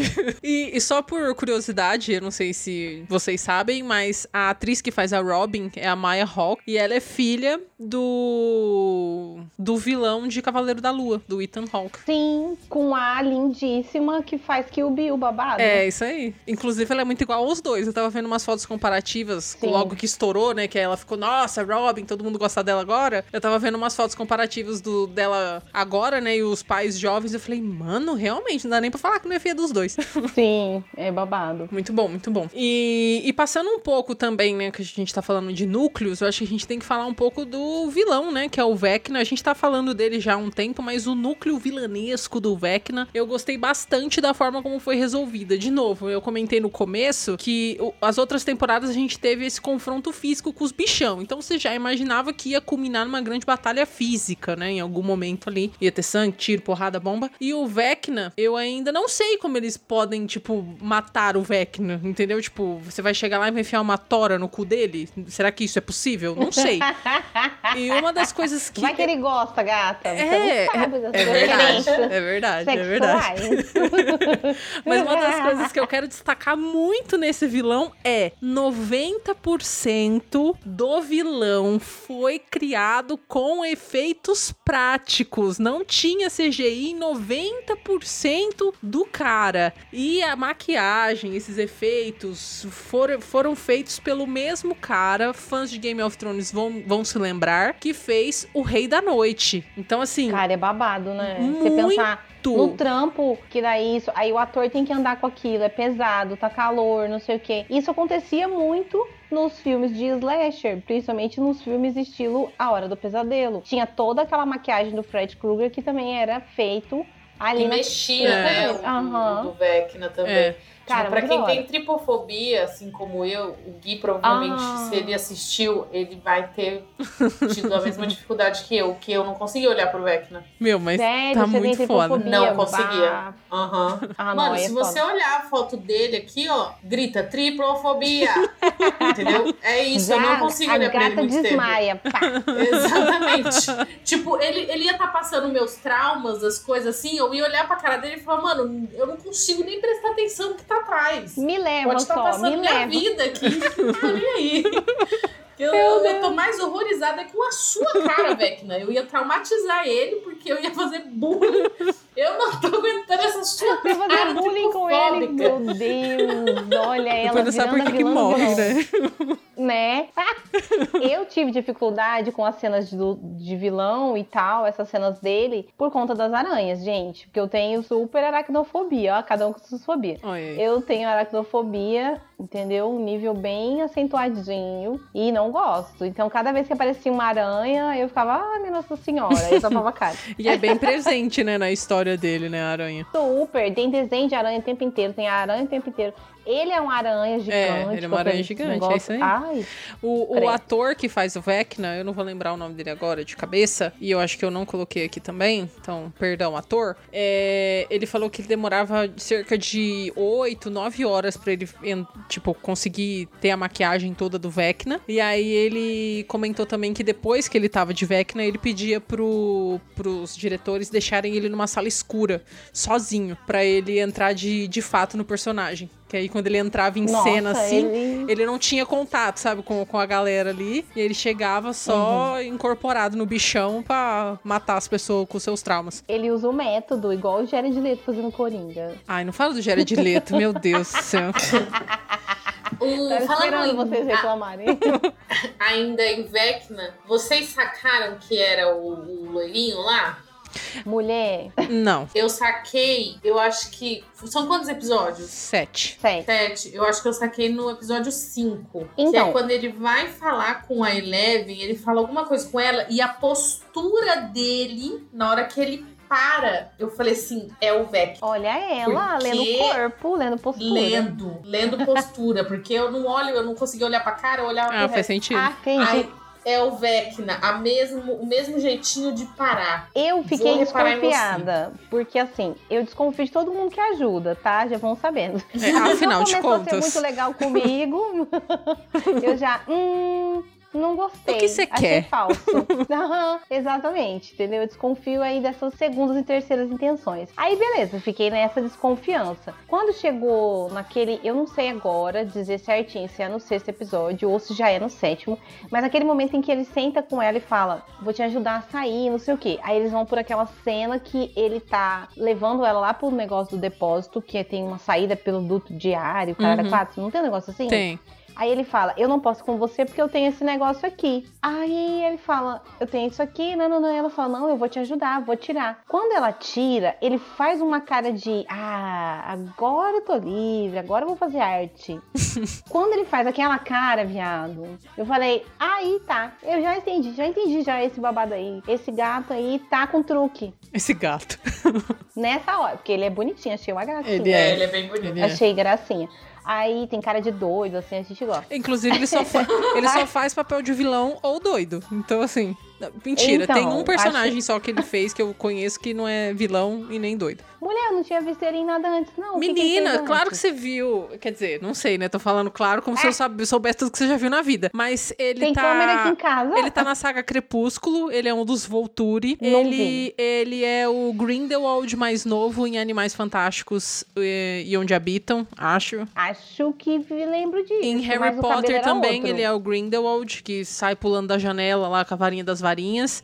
E, e só por curiosidade, eu não sei se vocês sabem, mas a atriz que faz a Robin é a Maya Hawke e ela é filha do do vilão de Cavaleiro da Lua, do Ethan Hawke. Sim, com a lindíssima que faz Kill Bill babado. É, isso aí. Inclusive, ela é muito igual aos dois. Eu tava vendo umas fotos comparativas, Sim. logo que estourou, né? Que ela ficou, nossa, Robin, todo mundo gosta dela agora. Eu tava vendo umas fotos comparativas do, dela agora, né? E os pais jovens. Eu falei, mano, realmente, não dá nem pra falar que não é filha dos dois. (laughs) Sim, é babado. Muito bom, muito bom. E, e passando um pouco também, né, que a gente tá falando de núcleos, eu acho que a gente tem que falar um pouco do vilão, né, que é o Vecna. A gente tá falando dele já há um tempo, mas o núcleo vilanesco do Vecna, eu gostei bastante da forma como foi resolvida. De novo, eu comentei no começo que as outras temporadas a gente teve esse confronto físico com os bichão. Então você já imaginava que ia culminar numa grande batalha física, né, em algum momento ali. Ia ter sangue, tiro, porrada, bomba. E o Vecna, eu ainda não sei como eles podem, tipo, matar o Vecna, entendeu? Tipo, você vai chegar lá e vai enfiar uma tora no cu dele? Será que isso é possível? Não sei. (laughs) E uma das coisas que. Vai que ele gosta, gata. É, das é verdade, é verdade, é verdade. (laughs) Mas uma das coisas que eu quero destacar muito nesse vilão é 90% do vilão foi criado com efeitos práticos. Não tinha CGI em 90% do cara. E a maquiagem, esses efeitos foram, foram feitos pelo mesmo cara. Fãs de Game of Thrones vão, vão se lembrar que fez o Rei da Noite. Então, assim, Cara, é babado, né? Você Muito. pensar no trampo que dá isso, aí o ator tem que andar com aquilo, é pesado, tá calor, não sei o quê. Isso acontecia muito nos filmes de slasher, principalmente nos filmes estilo A Hora do Pesadelo. Tinha toda aquela maquiagem do Fred Krueger que também era feito ali E mexia, né? O, Aham. o do Vecna também. É. Cara, tipo, pra muito quem tem tripofobia, assim como eu, o Gui provavelmente, Ah. se ele assistiu, ele vai ter tido a mesma (laughs) dificuldade que eu, que eu não consegui olhar pro Vecna. meu, mas Sério, tá muito foda. tripofobia, Não conseguia. Aham. Ah, não, Mano, aí é se você foda. olhar a foto dele aqui, ó, grita triplofobia. (laughs) Entendeu? É isso, eu Já não consigo olhar pra ele muito tempo. desmaia. Pá. (laughs) Exatamente. tipo, ele, ele ia estar passando meus traumas, as coisas assim, eu ia olhar pra cara dele e falar, mano, eu não consigo nem prestar atenção no que tá atrás. Me leva Pode estar só, passando minha leva. vida aqui, (laughs) nem aí. Eu, eu, eu tô mais horrorizada com a sua cara, Vecna. Eu ia traumatizar ele porque eu ia fazer bullying. Eu não tô aguentando essa sua Pra fazer bullying com ele, tripofóbica. meu Deus, olha ela Depois não sabe virando por a que, morre, vilão. né? né? Eu tive dificuldade com as cenas de, de vilão e tal, essas cenas dele, por conta das aranhas, gente. Porque eu tenho super aracnofobia, ó, cada um com suas fobias. Olha aí. Eu tenho aracnofobia, entendeu? Um nível bem acentuadinho e não gosto. Então, cada vez que aparecia uma aranha, eu ficava, ah, minha Nossa Senhora, eu tapava a cara. (laughs) E é bem presente, né, na história dele, né, a aranha. Super, tem desenho de aranha o tempo inteiro, tem aranha o tempo inteiro. Ele é uma aranha gigante. ele é uma com aranha gigante, é isso aí. Ai, O, o ator que faz o Vecna, eu não vou lembrar o nome dele agora de cabeça, e eu acho que eu não coloquei aqui também, então, perdão, ator. É, ele falou que ele demorava cerca de 8, 9 horas pra ele, tipo, conseguir ter a maquiagem toda do Vecna. E aí ele comentou também que depois que ele tava de Vecna, ele pedia pro, pros diretores deixarem ele numa sala escura, sozinho, pra ele entrar de, de fato no personagem. Que aí quando ele entrava em nossa, cena assim, ele... ele não tinha contato, sabe, com, com a galera ali. E ele chegava só Uhum. incorporado no bichão pra matar as pessoas com seus traumas. Ele usa o método, igual o Jared Leto fazendo Coringa. Ai, não fala do Jared Leto, meu Deus do céu. (laughs) O, Tava falando em- vocês a- reclamarem. (laughs) ainda em Vecna, vocês sacaram que era o, o loirinho lá? Mulher, Não, Eu saquei, eu acho que. São quantos episódios? sete. sério. Sete. Eu acho que eu saquei no episódio 5. que Então. é quando ele vai falar com a Eleven, ele fala alguma coisa com ela e a postura dele, na hora que ele para, eu falei assim, é o Vec. Olha ela, Porque- lendo corpo, lendo postura. Lendo, lendo postura, porque eu não olho, eu não conseguia olhar pra cara, eu olhava Ah, pro faz resto. sentido. Ah, entendi. Aí é o Vecna, a mesmo, o mesmo jeitinho de parar. Eu fiquei desconfiada, porque assim, eu desconfio de todo mundo que ajuda, tá? Já vão sabendo. É, afinal de Começou a ser contas. muito legal comigo. (laughs) eu já, hum, não gostei. O que você quer? falso. (laughs) Aham, exatamente, entendeu? Eu desconfio aí dessas segundas e terceiras intenções. Aí, beleza, fiquei nessa desconfiança. Quando chegou naquele, eu não sei agora dizer certinho se é no sexto episódio ou se já é no sétimo, mas aquele momento em que ele senta com ela e fala: Vou te ajudar a sair, não sei o quê. Aí eles vão por aquela cena que ele tá levando ela lá pro negócio do depósito, que tem uma saída pelo duto diário, cara, Uhum. quatro. Não tem um negócio assim? Tem. Aí ele fala, eu não posso com você porque eu tenho esse negócio aqui. Aí ele fala, eu tenho isso aqui, não, não, não. Ela fala, não, eu vou te ajudar, vou tirar. Quando ela tira, ele faz uma cara de, ah, agora eu tô livre, agora eu vou fazer arte. (laughs) Quando ele faz aquela cara, viado, eu falei, aí tá, eu já entendi, já entendi já esse babado aí. Esse gato aí tá com truque. Esse gato. Nessa hora, porque ele é bonitinho, achei uma gracinha. Ele É, É. ele é bem bonito. Ele é. Achei gracinha. Aí tem cara de doido, assim, a gente gosta. Inclusive, ele só, fa- (laughs) ele só faz papel de vilão ou doido. Então, assim. Mentira, Então, tem um personagem só que ele fez que eu conheço que não é vilão e nem doido. Mulher, eu não tinha visto ele em nada antes, não. O que que Menina, claro que antes? você viu. Quer dizer, não sei, né? Tô falando claro como se eu sabe- soubesse tudo que você já viu na vida. Mas ele Tem tá. câmera aqui em casa? Ele tá na saga Crepúsculo, ele é um dos Volturi. Não ele, vi. ele é o Grindelwald mais novo em Animais Fantásticos eh, e Onde Habitam, acho. Acho que me lembro disso. Em Harry Potter também, ele é o Grindelwald, que sai pulando da janela lá com a varinha das varinhas.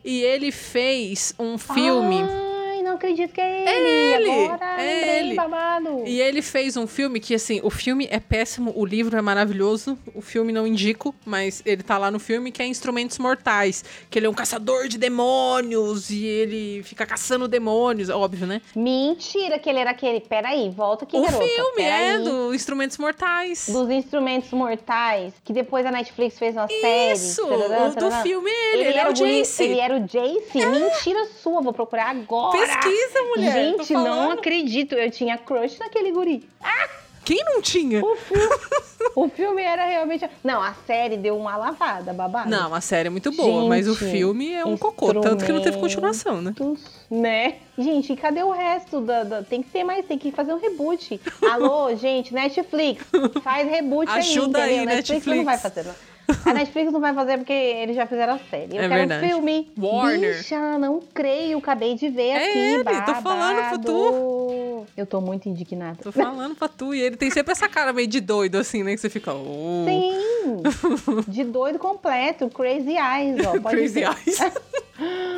E ele fez um filme. Não acredito que é ele. ele, Agora é lembrei, ele. babado. E ele fez um filme que, assim, o filme é péssimo, o livro é maravilhoso, o filme não indico, mas ele tá lá no filme, que é Instrumentos Mortais, que ele é um caçador de demônios e ele fica caçando demônios, óbvio, né? Mentira que ele era aquele. Peraí, volta aqui, o garota. filme é Peraí. do Instrumentos Mortais. Dos instrumentos mortais, que depois a Netflix fez uma série. Isso, tarará, o do filme é ele, ele, é era o Jace. Ele era o Jace? Mentira sua, vou procurar agora. Pesquisa, mulher. tô Gente, não acredito. Eu tinha crush naquele guri. Quem não tinha? O filme, o filme era realmente. Não, a série deu uma lavada, babado. Não, a série é muito boa, mas o Gente, filme é um cocô, tanto que não teve continuação, né? Né? Gente, e cadê o resto? Da, da- Tem que ter mais, tem que fazer um reboot. Alô, (laughs) gente, Netflix, faz reboot Ajuda aí, aí, entendeu? Netflix não vai Netflix. fazer. não. A Netflix não vai fazer porque eles já fizeram a série. Eu É quero verdade. um filme. Warner. Bicha, não creio, acabei de ver É aqui. ele, tô babado. falando pro Eu tô muito indignada. Tô falando pra tu. E ele tem sempre essa cara meio de doido, assim, né? Que você fica. Oh. Sim! De doido completo, Crazy Eyes, ó. (laughs) Crazy ver. Eyes. (laughs)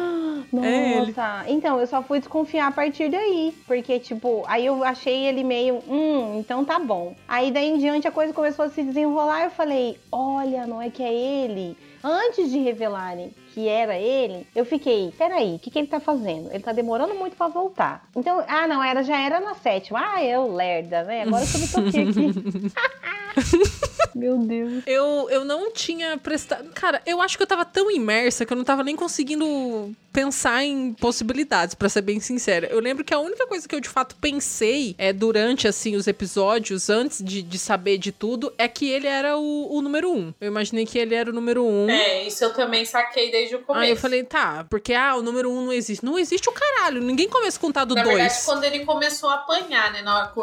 Nossa, É ele. então eu só fui desconfiar a partir daí. Porque, tipo, aí eu achei ele meio, hum, então tá bom. Aí daí em diante a coisa começou a se desenrolar. Eu falei, olha, não é que é ele. Antes de revelarem que era ele, eu fiquei, peraí, o que, que ele tá fazendo? Ele tá demorando muito pra voltar. Então, ah, não, era, já era na sétima. Ah, eu, lerda, né? Agora eu me toquei aqui. Meu Deus. Eu, eu não tinha prestado. Cara, eu acho que eu tava tão imersa que eu não tava nem conseguindo pensar em possibilidades, pra ser bem sincera. Eu lembro que a única coisa que eu de fato pensei é durante assim os episódios, antes de, de saber de tudo, é que ele era o, o número um. Eu imaginei que ele era o número um. É, isso eu também saquei desde o começo. Aí eu falei, tá, porque ah, o número um não existe. Não existe o caralho. Ninguém começa a contar do Na dois. verdade, quando ele começou a apanhar, né? Na hora,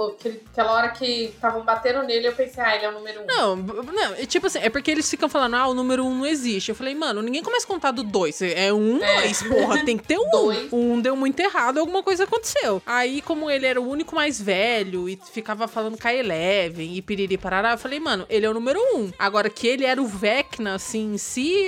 aquela hora que estavam batendo nele, eu pensei, ah, ele é o número um. Não, não, é tipo assim, é porque eles ficam falando, ah, o número um não existe. Eu falei, mano, ninguém começa a contar do dois. É um, É. dois, porra, tem que ter um. (laughs) Dois. Um deu muito errado, alguma coisa aconteceu. Aí, como ele era o único mais velho e ficava falando com a Eleven e piriri parará, eu falei, mano, ele é o número um. Agora, que ele era o Vecna, assim, em si,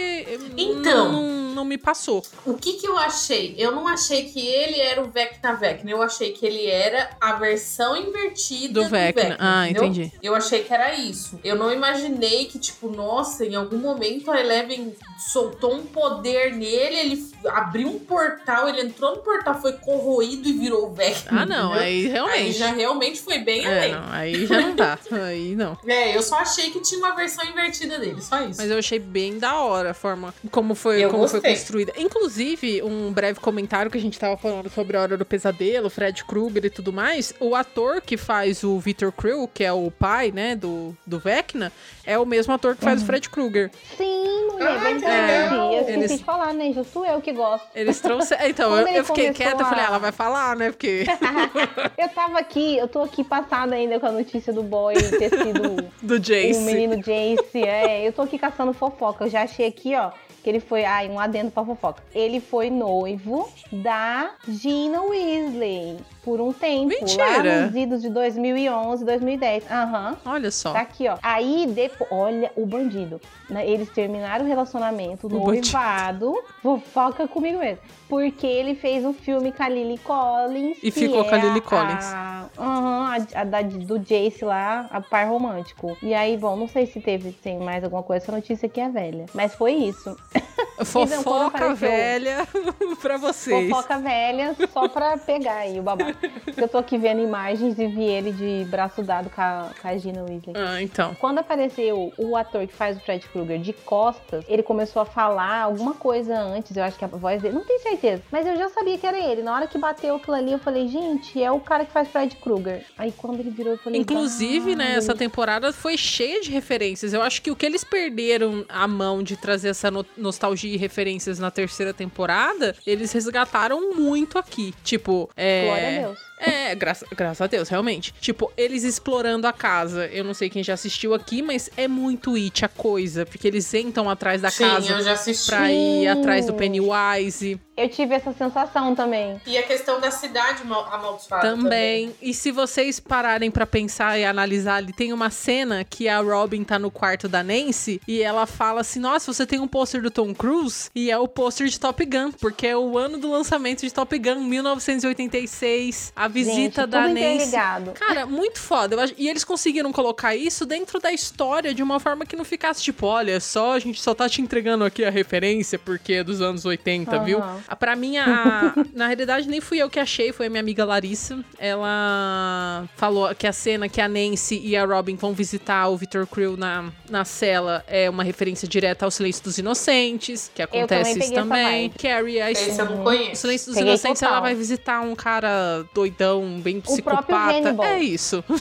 Então. não, não, não me passou. O que que eu achei? Eu não achei que ele era o Vecna Vecna. Eu achei que ele era a versão invertida Do do, Vecna. Vecna. Ah, entendeu? entendi. Eu achei que era isso. Eu não imaginei que, tipo, nossa, em algum momento a Eleven soltou um poder nele, ele abriu um portal, ele entrou no portal, foi corroído e virou o Vecna. Ah, não, entendeu? aí realmente. Aí já realmente foi bem É, além. não, aí já não dá. (laughs) Aí não. É, eu só achei que tinha uma versão invertida dele, só isso. Mas eu achei bem da hora a forma como foi, Eu como foi foi Gostei. construída. Inclusive, um breve comentário que a gente tava falando sobre a Hora do Pesadelo, Fred Krueger e tudo mais. O ator que faz o Victor Krill, que é o pai, né, do, do Vecna, é o mesmo ator que faz o Fred Krueger. Sim, mulher, Ah, verdade. legal. Eu esqueci Eles- de falar, né? Justo eu que gosto. Eles trouxeram. (laughs) Então, eu, eu fiquei quieta, eu falei, a- ela vai falar, né? Porque. (laughs) Eu tava aqui, eu tô aqui passada ainda com a notícia do boy ter sido (laughs) do o Jace. menino Jace. É, eu tô aqui caçando fofoca. Eu já achei aqui, ó, que ele foi. Ai, um adendo pra fofoca. Ele foi noivo da Gina Weasley por um tempo. Mentira. Lá nos idos de 2011, 2010. Aham. Olha só. Tá aqui, ó. Aí, depois, olha o bandido. né? Eles terminaram o relacionamento, o noivado. Fofoca comigo mesmo. Porque ele fez um filme com a Lily Collins. E ficou é com a Lily a- Collins. A, aham, a- a da- do Jace lá, a par romântico. E aí, bom, não sei se teve tem mais alguma coisa. Essa notícia aqui é velha. Mas foi isso. (laughs) Fofoca velha (laughs) pra vocês. Fofoca velha, só pra pegar aí o babado. Eu tô aqui vendo imagens e vi ele de braço dado com a, com a Gina Weasley. Ah, então. Quando apareceu o ator que faz o Fred Krueger de costas, ele começou a falar alguma coisa antes, eu acho que a voz dele, não tenho certeza, mas eu já sabia que era ele. Na hora que bateu aquilo ali, eu falei, gente, é o cara que faz Fred Krueger. Aí quando ele virou, eu falei, Inclusive, né, essa temporada foi cheia de referências. Eu acho que o que eles perderam a mão de trazer essa no- nostalgia e referências na terceira temporada, eles resgataram muito aqui. Tipo, é. Glória a Deus. É, graça, graças a Deus, realmente. Tipo, eles explorando a casa. Eu não sei quem já assistiu aqui, mas é muito it a coisa. Porque eles entram atrás da Sim, casa eu já assisti. pra ir atrás do Pennywise. Eu tive essa sensação também. E a questão da cidade mal- amaldiçoada Também. E se vocês pararem pra pensar e analisar ali, tem uma cena que a Robin tá no quarto da Nancy e ela fala assim: Nossa, você tem um pôster do Tom Cruise? E é o pôster de Top Gun, porque é o ano do lançamento de Top Gun, 1986. A visita Gente, da tudo Nancy. interligado. Cara, muito foda. Eu acho- E eles conseguiram colocar isso dentro da história de uma forma que não ficasse tipo, olha, só a gente só tá te entregando aqui a referência porque é dos anos 80, viu? Aham. Ah, Pra mim, a... (laughs) na realidade, nem fui eu que achei, foi a minha amiga Larissa. Ela falou que a cena que a Nancy e a Robin vão visitar o Victor Krill na, na cela é uma referência direta ao Silêncio dos Inocentes, que acontece também isso também. Carrie, a Esse eu não o conheço. Silêncio dos Peguei Inocentes, total. ela vai visitar um cara doidão, bem próprio psicopata. Hannibal. É isso. (laughs)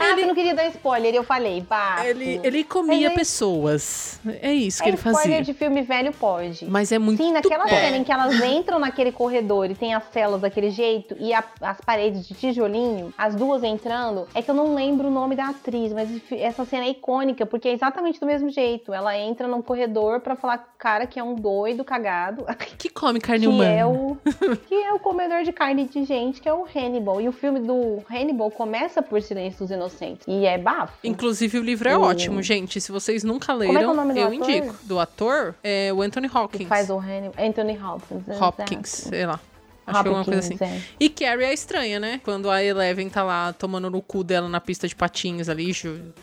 Ah, você não queria dar spoiler, eu falei, bafo. Ele, ele comia é- pessoas. É isso que é ele spoiler fazia. de filme velho, pode. Mas é muito Sim, naquela bom. cena em que elas entram naquele corredor e tem as celas daquele jeito e a- as paredes de tijolinho, as duas entrando, é que eu não lembro o nome da atriz, mas essa cena é icônica porque é exatamente do mesmo jeito. Ela entra num corredor pra falar com o cara que é um doido cagado, Que come (laughs) carne que humana. é o que é o comedor de carne de gente, que é o Hannibal. E o filme do Hannibal começa por Silêncio dos Inocentes e é bafo. Inclusive, o livro é O- ótimo, gente. Se vocês nunca é que é leram, do eu ator? indico. Do ator é o Anthony que Hopkins. faz o Hannibal, Anthony Hopkins. Hopkins, exato. sei lá. Acho que é uma coisa assim. É. E Carrie é estranha, né? Quando a Eleven tá lá tomando no cu dela na pista de patins ali.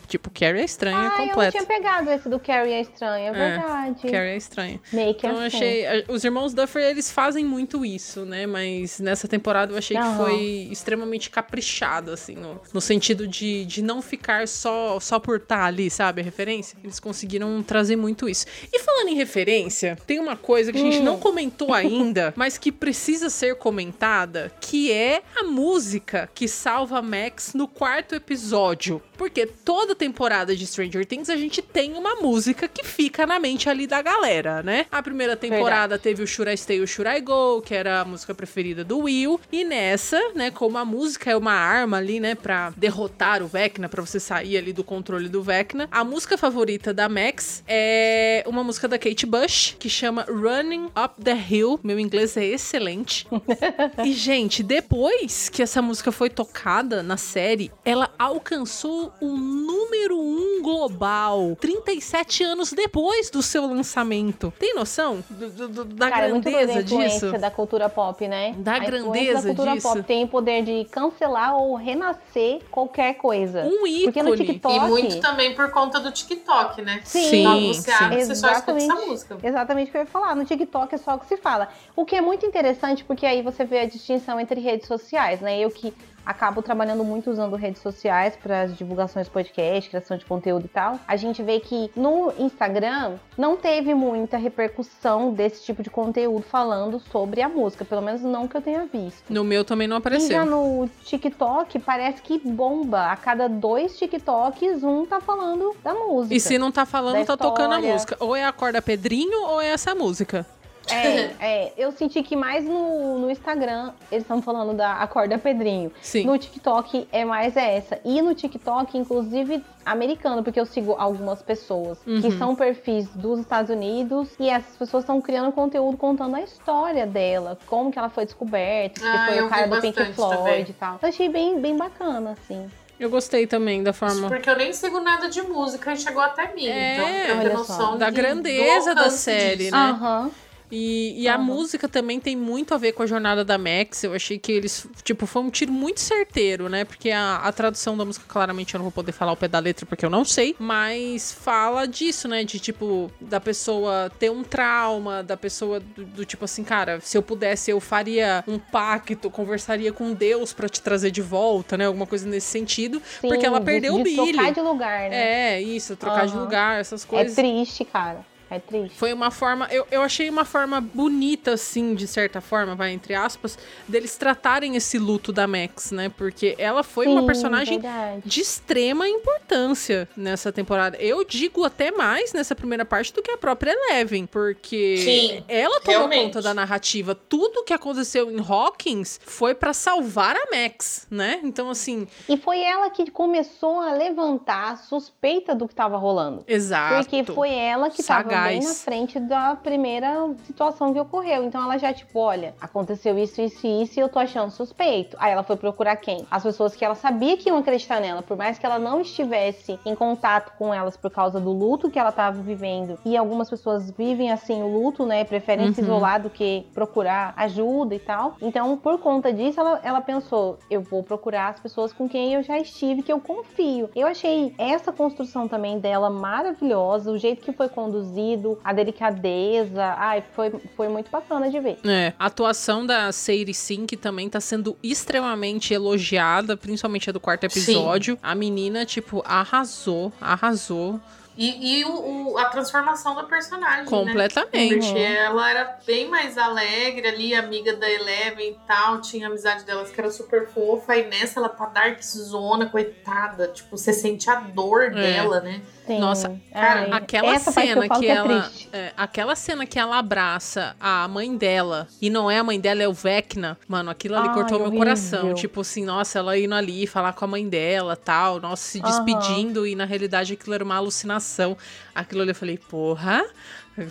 Tipo, Carrie é estranha Ah, eu não completa. tinha pegado esse do Carrie é estranho, é verdade. Carrie é estranha. Make Então eu assim. achei. a- Os irmãos Duffer, eles fazem muito isso, né? Mas nessa temporada eu achei que Aham. foi extremamente caprichado, assim, no, no sentido de, de não ficar só, só por estar ali, sabe? A referência. Eles conseguiram trazer muito isso. E falando em referência, tem uma coisa que a gente Hum. não comentou ainda, mas que precisa ser comentada, que é a música que salva Max no quarto episódio. Porque toda temporada de Stranger Things a gente tem uma música que fica na mente ali da galera, né? A primeira temporada teve o Should I Stay ou Should I Go, que era a música preferida do Will. E nessa, né, como a música é uma arma ali, né, pra derrotar o Vecna, pra você sair ali do controle do Vecna, a música favorita da Max é uma música da Kate Bush, que chama Running Up the Hill. Meu inglês é excelente. E, gente, depois que essa música foi tocada na série, ela alcançou o número um global 37 anos depois do seu lançamento. Tem noção do- do- do- da Cara, é muito grandeza influência disso? da cultura pop, né? Da a influência grandeza da cultura disso. pop tem o poder de cancelar ou renascer qualquer coisa. Um Porque no ícone. TikTok. E muito também por conta do TikTok, né? Sim, você sim. abre, você só escuta essa Exatamente. música. Exatamente o que eu ia falar. No TikTok é só o que se fala. O que é muito interessante, porque aí você vê a distinção entre redes sociais, né? Eu que acabo trabalhando muito usando redes sociais para as divulgações de podcast, criação de conteúdo e tal. A gente vê que no Instagram não teve muita repercussão desse tipo de conteúdo falando sobre a música, pelo menos não que eu tenha visto. No meu também não E já apareceu. no TikTok parece que bomba. A cada dois TikToks, um tá falando da música. E se não tá falando, tá tocando a música. Ou é a corda Pedrinho ou é essa música. É, é, eu senti que mais no, no Instagram eles estão falando da Acorda Pedrinho. Sim. No TikTok é mais essa. E no TikTok, inclusive americano, porque eu sigo algumas pessoas que Uhum. são perfis dos Estados Unidos e essas pessoas estão criando conteúdo contando a história dela, como que ela foi descoberta, que Ah, foi eu o cara do Pink Floyd também. e tal. Eu achei bem, bem bacana, assim. Eu gostei também da forma. Porque eu nem sigo nada de música e chegou até mim. É, então, ter só. noção Da de- grandeza do da série, disso. né? Aham. E, e a música também tem muito a ver com a jornada da Max. Eu achei que eles, tipo, foi um tiro muito certeiro, né? Porque a, a tradução da música, claramente, eu não vou poder falar o pé da letra porque eu não sei. Mas fala disso, né? De, tipo, da pessoa ter um trauma, da pessoa do, do tipo assim, cara, se eu pudesse, eu faria um pacto, conversaria com Deus pra te trazer de volta, né? Alguma coisa nesse sentido. Sim, porque ela de- perdeu de o Billy. trocar de lugar, né? É, isso, trocar de Aham. lugar, essas É coisas. triste, cara. É triste. Foi uma forma. Eu, eu achei uma forma bonita, assim, de certa forma, vai, entre aspas, deles tratarem esse luto da Max, né? Porque ela foi uma Sim, personagem verdade. de extrema importância nessa temporada. Eu digo até mais nessa primeira parte do que a própria Eleven, porque Sim, ela tomou realmente. conta da narrativa. Tudo que aconteceu em Hawkins foi pra salvar a Max, né? Então, assim, E foi ela que começou a levantar a suspeita do que estava rolando. exato. Porque foi ela que estava bem na frente da primeira situação que ocorreu. Então ela já, tipo, olha, aconteceu isso, isso e isso, e eu tô achando suspeito. Aí ela foi procurar quem? As pessoas que ela sabia que iam acreditar nela, por mais que ela não estivesse em contato com elas por causa do luto que ela estava vivendo. E algumas pessoas vivem assim o luto, né? Preferem se Uhum. isolar do que procurar ajuda e tal. Então, por conta disso, ela, ela pensou: eu vou procurar as pessoas com quem eu já estive, que eu confio. Eu achei essa construção também dela maravilhosa, o jeito que foi a delicadeza. Ai, foi, foi muito bacana de ver. É, a atuação da Sadie Sink também tá sendo extremamente elogiada, principalmente a do quarto episódio. A menina, tipo, arrasou, arrasou E, e o, o- a transformação da personagem, né? completamente. Porque ela era bem mais alegre ali, amiga da Eleven e tal, tinha amizade delas que era super fofa, e nessa ela tá darkzona, coitada, tipo, você sente a dor É. dela, né? Sim. Nossa, Ai, Aquela essa parte cena que, que, é ela. é, aquela cena que ela abraça a mãe dela e não é a mãe dela, é o Vecna. Mano, aquilo ali Ai, cortou meu coração. Tipo assim, nossa, ela indo ali falar com a mãe dela tal, nossa, se despedindo e na realidade aquilo era uma alucinação. Aquilo ali eu falei, porra.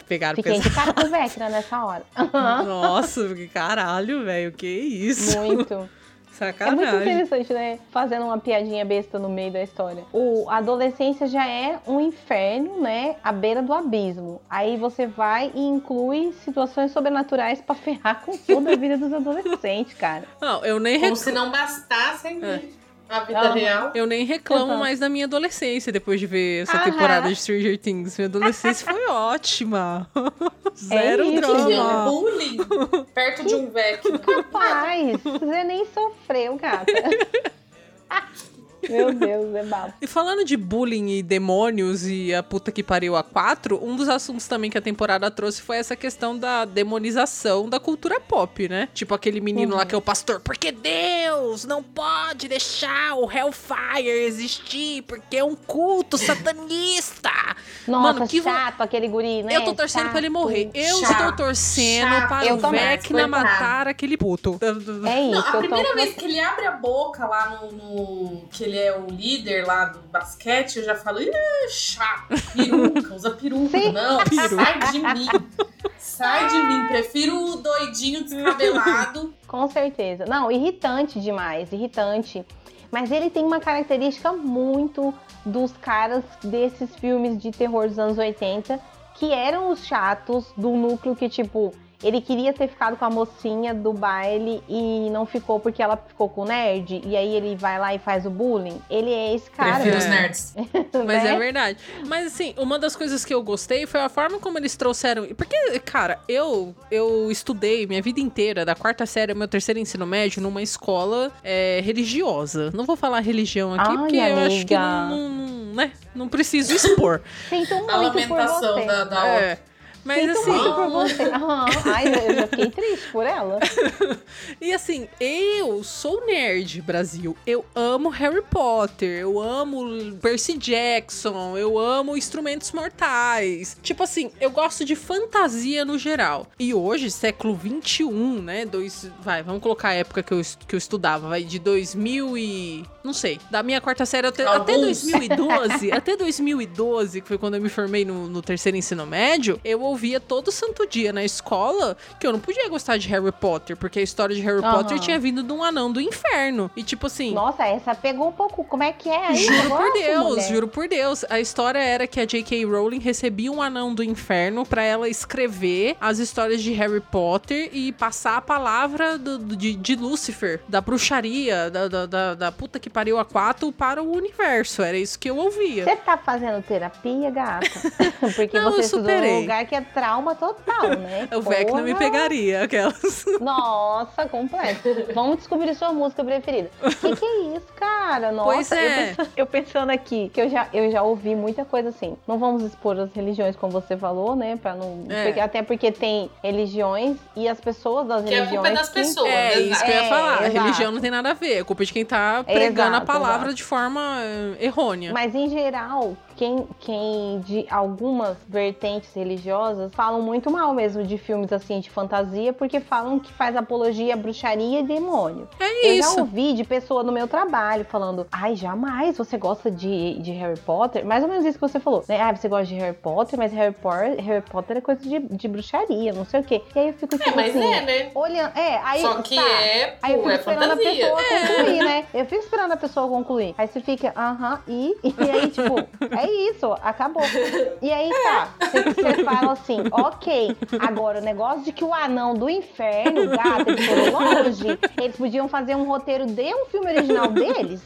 Pegaram Fiquei pesado. de cara com o Vecna nessa hora. (laughs) Nossa, que caralho, velho, que isso? Muito. É muito Sacanagem. interessante, né? Fazendo uma piadinha besta no meio da história. O, a adolescência já é um inferno, né? À beira do abismo. Aí você vai e inclui situações sobrenaturais pra ferrar com toda a vida dos adolescentes, cara. Não, eu nem, Como rec... se não bastassem É. a vida real. eu nem reclamo Uhum. mais da minha adolescência depois de ver essa Aham. temporada de Stranger Things. Minha adolescência foi ótima. (laughs) Zero isso, Que drama. bullying perto de um (laughs) Vecna. Rapaz, você nem sofreu, gata. (laughs) Meu Deus, é babo. E falando de bullying e demônios e a puta que pariu a quatro, um dos assuntos também que a temporada trouxe foi essa questão da demonização da cultura pop, né? Tipo aquele menino lá que é o pastor, porque Deus não pode deixar o Hellfire existir, porque é um culto satanista. Nossa, Mano, que vo- chato aquele guri, né? Eu tô torcendo pra ele Chato. morrer. Eu Chato, estou torcendo chato para o Vecna matar aquele puto. É Não, isso, a eu primeira tô... vez que ele abre a boca lá no, no- que ele é o líder lá do basquete, eu já falo, chato, peruca, usa peruca. Sim. Não, (laughs) sai de mim. Sai de mim. Prefiro o doidinho descabelado. (laughs) Com certeza. Não, irritante demais, irritante. Mas ele tem uma característica muito dos caras desses filmes de terror dos anos 80, que eram os chatos do núcleo que, tipo, ele queria ter ficado com a mocinha do baile e não ficou porque ela ficou com o nerd, e aí ele vai lá e faz o bullying. Ele é esse cara. Prefiro os nerds. (laughs) Mas né? é verdade. Mas assim, uma das coisas que eu gostei foi a forma como eles trouxeram. Porque, cara, eu eu estudei minha vida inteira, da quarta série ao meu terceiro ensino médio, numa escola é, religiosa. Não vou falar religião aqui, Ai, porque eu acho que amiga. não, não, né? Não preciso expor. Sinto muito A por lamentação você. da, da é. Mas Sinto assim. muito por você. (laughs) Aham. Ai, eu já fiquei triste por ela. (laughs) E assim, eu sou nerd, Brasil. Eu amo Harry Potter, eu amo Percy Jackson, eu amo Instrumentos Mortais. Tipo assim, eu gosto de fantasia no geral. E hoje, século 21, né? Dois, vai, vamos colocar a época que eu, que eu estudava, vai, de 2000 e... Não sei, da minha quarta série até, até Alguns. 2012, (laughs) até 2012, que foi quando eu me formei no, no terceiro ensino médio, eu ouvia todo santo dia na escola que eu não podia gostar de Harry Potter, porque a história de Harry Aham. Potter tinha vindo de um anão do inferno. E tipo assim. Nossa, essa pegou um pouco. Como é que é aí? Juro por Deus, mulher? juro por Deus. A história era que a J.K. Rowling recebia um anão do inferno pra ela escrever as histórias de Harry Potter e passar a palavra do- do- de, de Lúcifer, da bruxaria, da, da, da, da puta que pariu a quatro para o universo. Era isso que eu ouvia. Você tá fazendo terapia, gata? (laughs) Porque Não, eu você estudou num lugar que é trauma total, né? (laughs) O Vec não me pegaria, aquelas. (laughs) Nossa, completo. Vamos descobrir sua música preferida. Que que é isso, cara? Nossa, Pois é. eu, pensando, eu pensando aqui, que eu já, eu já ouvi muita coisa assim. Não vamos expor as religiões, como você falou, né? Pra não, É. porque- até porque tem religiões e as pessoas das Que a religiões. culpa é das que- pessoas. É, isso que eu ia É, falar. A exato. religião não tem nada a ver. É culpa de quem tá pregando a Exato, palavra exato. de forma eh, errônea. Mas em geral, quem, quem de algumas vertentes religiosas falam muito mal mesmo de filmes assim de fantasia, porque falam que faz apologia à bruxaria e demônio. É Eu isso. já ouvi de pessoa no meu trabalho falando: ai, jamais você gosta de, de Harry Potter. Mais ou menos isso que você falou, né? Ah, você gosta de Harry Potter, mas Harry Potter, Harry Potter é coisa de, de bruxaria, não sei o quê. E aí eu fico tipo É, mas assim, é, né? olhando. É, aí. Só que tá. é, Aí eu fico é esperando a fantasia. pessoa concluir, né? Eu fico esperando a pessoa concluir. Aí você fica, aham, e? E aí, tipo, (laughs) é isso, acabou. E aí tá, você, fala assim, ok, agora o negócio de que o anão do inferno, gato, eles foram longe, eles podiam fazer um roteiro de um filme original deles.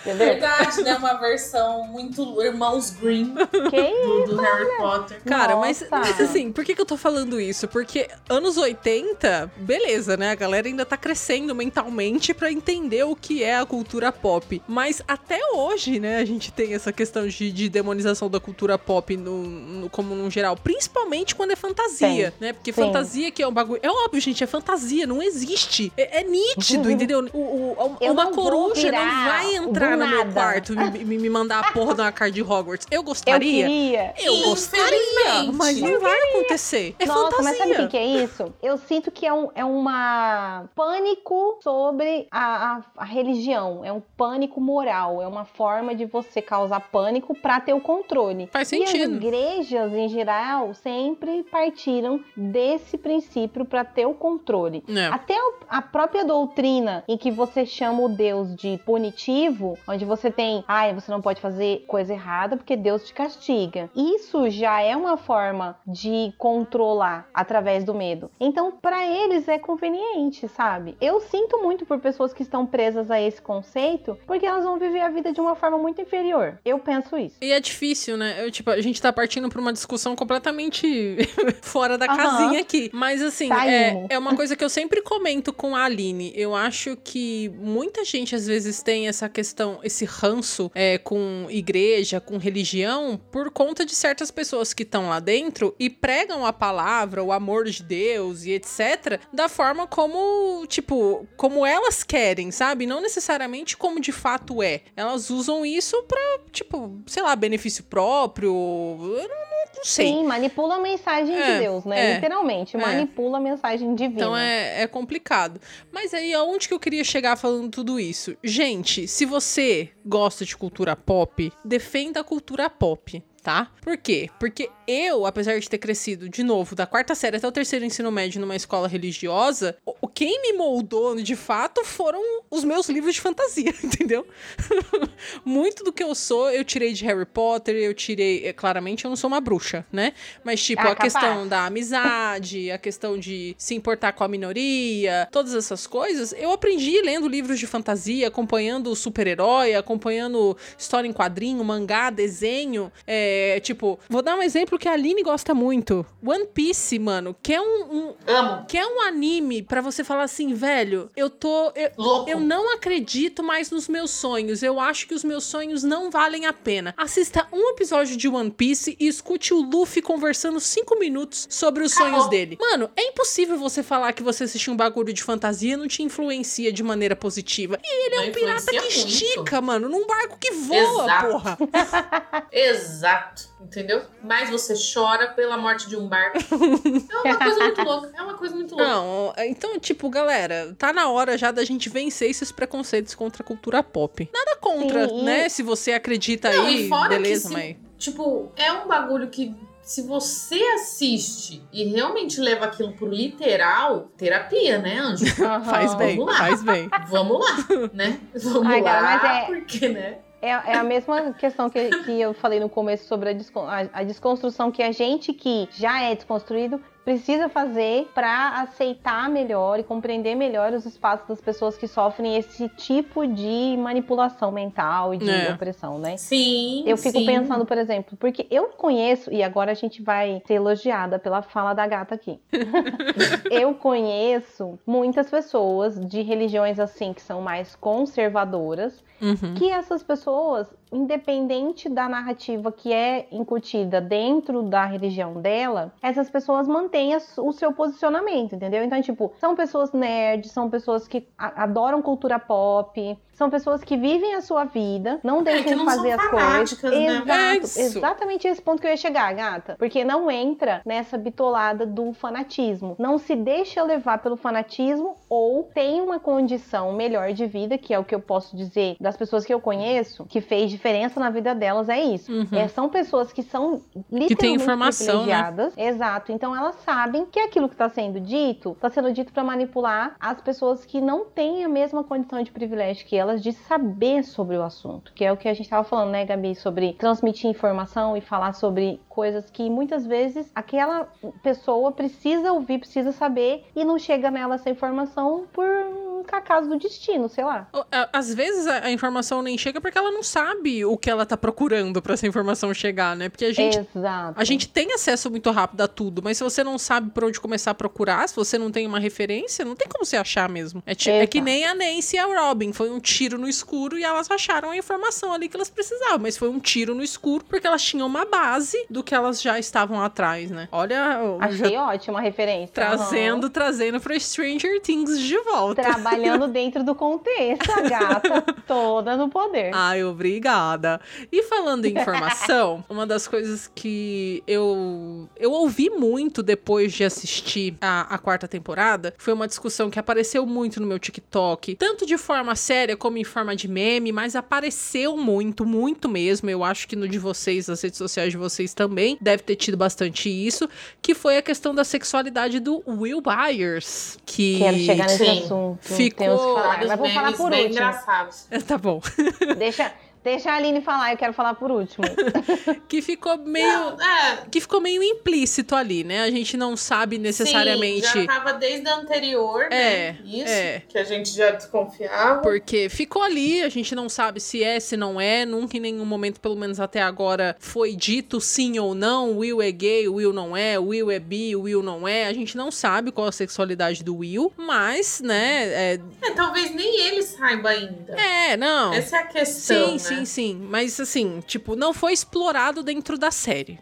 Entendeu? Verdade, né? Uma versão muito Irmãos Green Que do, do Harry Potter. Cara, mas, mas assim, por que, que eu tô falando isso? Porque anos 80, beleza, né? A galera ainda tá crescendo mentalmente pra entender o que é a cultura pop. Mas até hoje, né, a gente tem essa questão de, de demonização da cultura pop no, no- como num geral. Principalmente quando é fantasia, né? Porque Sim. fantasia que é um bagulho. É óbvio, gente, é fantasia, não existe. É, é nítido, entendeu? O, o- Eu uma não coruja não vai entrar no meu quarto e me, me mandar a porra de uma carta de Hogwarts. Eu eu gostaria. queria. Eu gostaria, mas não vai acontecer. É Nossa, fantasia. mas sabe o que, que é isso? Eu sinto que é, um, é uma pânico sobre a, a- a religião. É um pânico moral. É uma forma de você causar pânico pra ter o controle. Faz E as sentido. igrejas, em geral, sempre partiram desse princípio pra ter o controle. É. Até a própria doutrina em que você chama o Deus de punitivo, onde você tem, ai, você não pode fazer coisa errada porque Deus te castiga. Isso já é uma forma de controlar através do medo. Então, pra eles é conveniente, sabe? Eu sinto muito por pessoas que estão presas a esse conceito, porque elas vão viver a vida de uma forma muito inferior. Eu penso isso. E é difícil, né? Eu, tipo, a gente tá partindo pra uma discussão completamente (laughs) fora da Aham. casinha aqui. Mas, assim, Tá é, é uma coisa que eu sempre comento com a Aline. Eu acho que muita gente, às vezes, tem essa questão, esse ranço é, com igreja, com religião, por conta de certas pessoas que estão lá dentro e pregam a palavra, o amor de Deus e etc., da forma como, tipo, como elas querem, sabe? Não necessariamente como de fato é. Elas usam isso pra, tipo, sei lá, benefício próprio. Eu não, não- não sei. Sim, manipula a mensagem É, de Deus, né? é, Literalmente, é. manipula a mensagem divina. Então é, é complicado. Mas aí, aonde que eu queria chegar falando tudo isso? Gente, se você gosta de cultura pop, defenda a cultura pop. Tá? Por quê? Porque eu, apesar de ter crescido, de novo, da quarta série até o terceiro ensino médio numa escola religiosa, quem me moldou de fato foram os meus livros de fantasia, (laughs) entendeu? Muito do que eu sou, eu tirei de Harry Potter, eu tirei. é, Claramente, eu não sou uma bruxa, né? Mas, tipo, Ah, a questão capaz. da amizade, a questão de se importar com a minoria, todas essas coisas, eu aprendi lendo livros de fantasia, acompanhando super-herói, acompanhando história em quadrinho, mangá, desenho. É, tipo, vou dar um exemplo que a Aline gosta muito. One Piece, mano, que é um- um, Amo. que é um anime pra você falar assim, velho, eu tô. Eu, Louco. eu não acredito mais nos meus sonhos. Eu acho que os meus sonhos não valem a pena. Assista um episódio de One Piece e escute o Luffy conversando cinco minutos sobre os Acabou. sonhos dele. Mano, é impossível você falar que você assistiu um bagulho de fantasia e não te influencia de maneira positiva. E ele é Não um pirata que muito. estica, mano, num barco que voa, Exato. porra. (laughs) (laughs) Exato, entendeu? Mas você chora pela morte de um barco. (laughs) É uma coisa muito louca. É uma coisa muito louca. Não, então, tipo, galera, tá na hora já da gente vencer esses preconceitos contra a cultura pop. Nada contra, Sim, né? Se você acredita Não, aí, e fora beleza, que se, mas. Tipo, é um bagulho que se você assiste e realmente leva aquilo pro literal, terapia, né, Anjo? Aham. (laughs) Faz bem, Vamos lá. faz bem. Vamos lá, né? Vamos Ai, lá, cara, é- porque, né? É, é a mesma questão que, que eu falei no começo sobre a, descon- a- a desconstrução que a gente que já é desconstruído precisa fazer para aceitar melhor e compreender melhor os espaços das pessoas que sofrem esse tipo de manipulação mental e de É. opressão, né? Sim, Eu fico sim. pensando, por exemplo, porque eu conheço, e agora a gente vai ser elogiada pela fala da gata aqui. (laughs) eu conheço muitas pessoas de religiões assim que são mais conservadoras Uhum. que essas pessoas, independente da narrativa que é incutida dentro da religião dela, essas pessoas mantêm o seu posicionamento, entendeu? Então, tipo, são pessoas nerds, são pessoas que adoram cultura pop, são pessoas que vivem a sua vida, não deixam É que de fazer as coisas. né? Exato, É exatamente esse ponto que eu ia chegar, gata. Porque não entra nessa bitolada do fanatismo. Não se deixa levar pelo fanatismo ou tem uma condição melhor de vida, que é o que eu posso dizer das pessoas que eu conheço, que fez diferença na vida delas, é isso. Uhum. É, são pessoas que são literalmente informação, né? privilegiadas. Exato. Então elas sabem que aquilo que está sendo dito, está sendo dito para manipular as pessoas que não têm a mesma condição de privilégio que elas de saber sobre o assunto. Que é o que a gente estava falando, né, Gabi? Sobre transmitir informação e falar sobre coisas que muitas vezes aquela pessoa precisa ouvir, precisa saber e não chega nela essa informação por um acaso do destino, sei lá. Às vezes a, informação nem chega porque ela não sabe o que ela tá procurando pra essa informação chegar, né? Porque a gente Exato. A gente tem acesso muito rápido a tudo, mas se você não sabe por onde começar a procurar, se você não tem uma referência, não tem como você achar mesmo. É, ti- é que nem a Nancy e a Robin. Foi um tiro no escuro e elas acharam a informação ali que elas precisavam. Mas foi um tiro no escuro porque elas tinham uma base do que elas já estavam atrás, né? Olha, Achei ótima a referência. trazendo, Aham. trazendo pro Stranger Things de volta. Trabalhando (laughs) dentro do contexto, a gata toda no poder. Ai, obrigada. E falando em informação, (laughs) uma das coisas que eu, eu ouvi muito depois de assistir a, a quarta temporada foi uma discussão que apareceu muito no meu TikTok, tanto de forma séria como em forma de meme, mas apareceu muito, muito mesmo. Eu acho que no de vocês, nas redes sociais de vocês também, deve ter tido bastante isso, que foi a questão da sexualidade do Will Byers. Que. Quero chegar nesse Sim. assunto. Ficou- Temos que falar. Mas vou falar por bem último. engraçados. (laughs) Tá bom. Deixa, deixa a Aline falar, eu quero falar por último. (laughs) Que ficou meio. Não, é, que ficou meio implícito ali, né? A gente não sabe necessariamente. Sim, já tava desde a anterior, É, né? Isso, é. que a gente já desconfiava. Porque ficou ali, a gente não sabe se é, se não é. Nunca em nenhum momento, pelo menos até agora, foi dito sim ou não. Will é gay, Will não é. Will é bi, Will não é. A gente não sabe qual a sexualidade do Will. Mas, né? É, É, talvez nem ele saiba ainda. é não. Essa é a questão, Sim, né? sim, sim. Mas assim, tipo, não foi explorado dentro da série.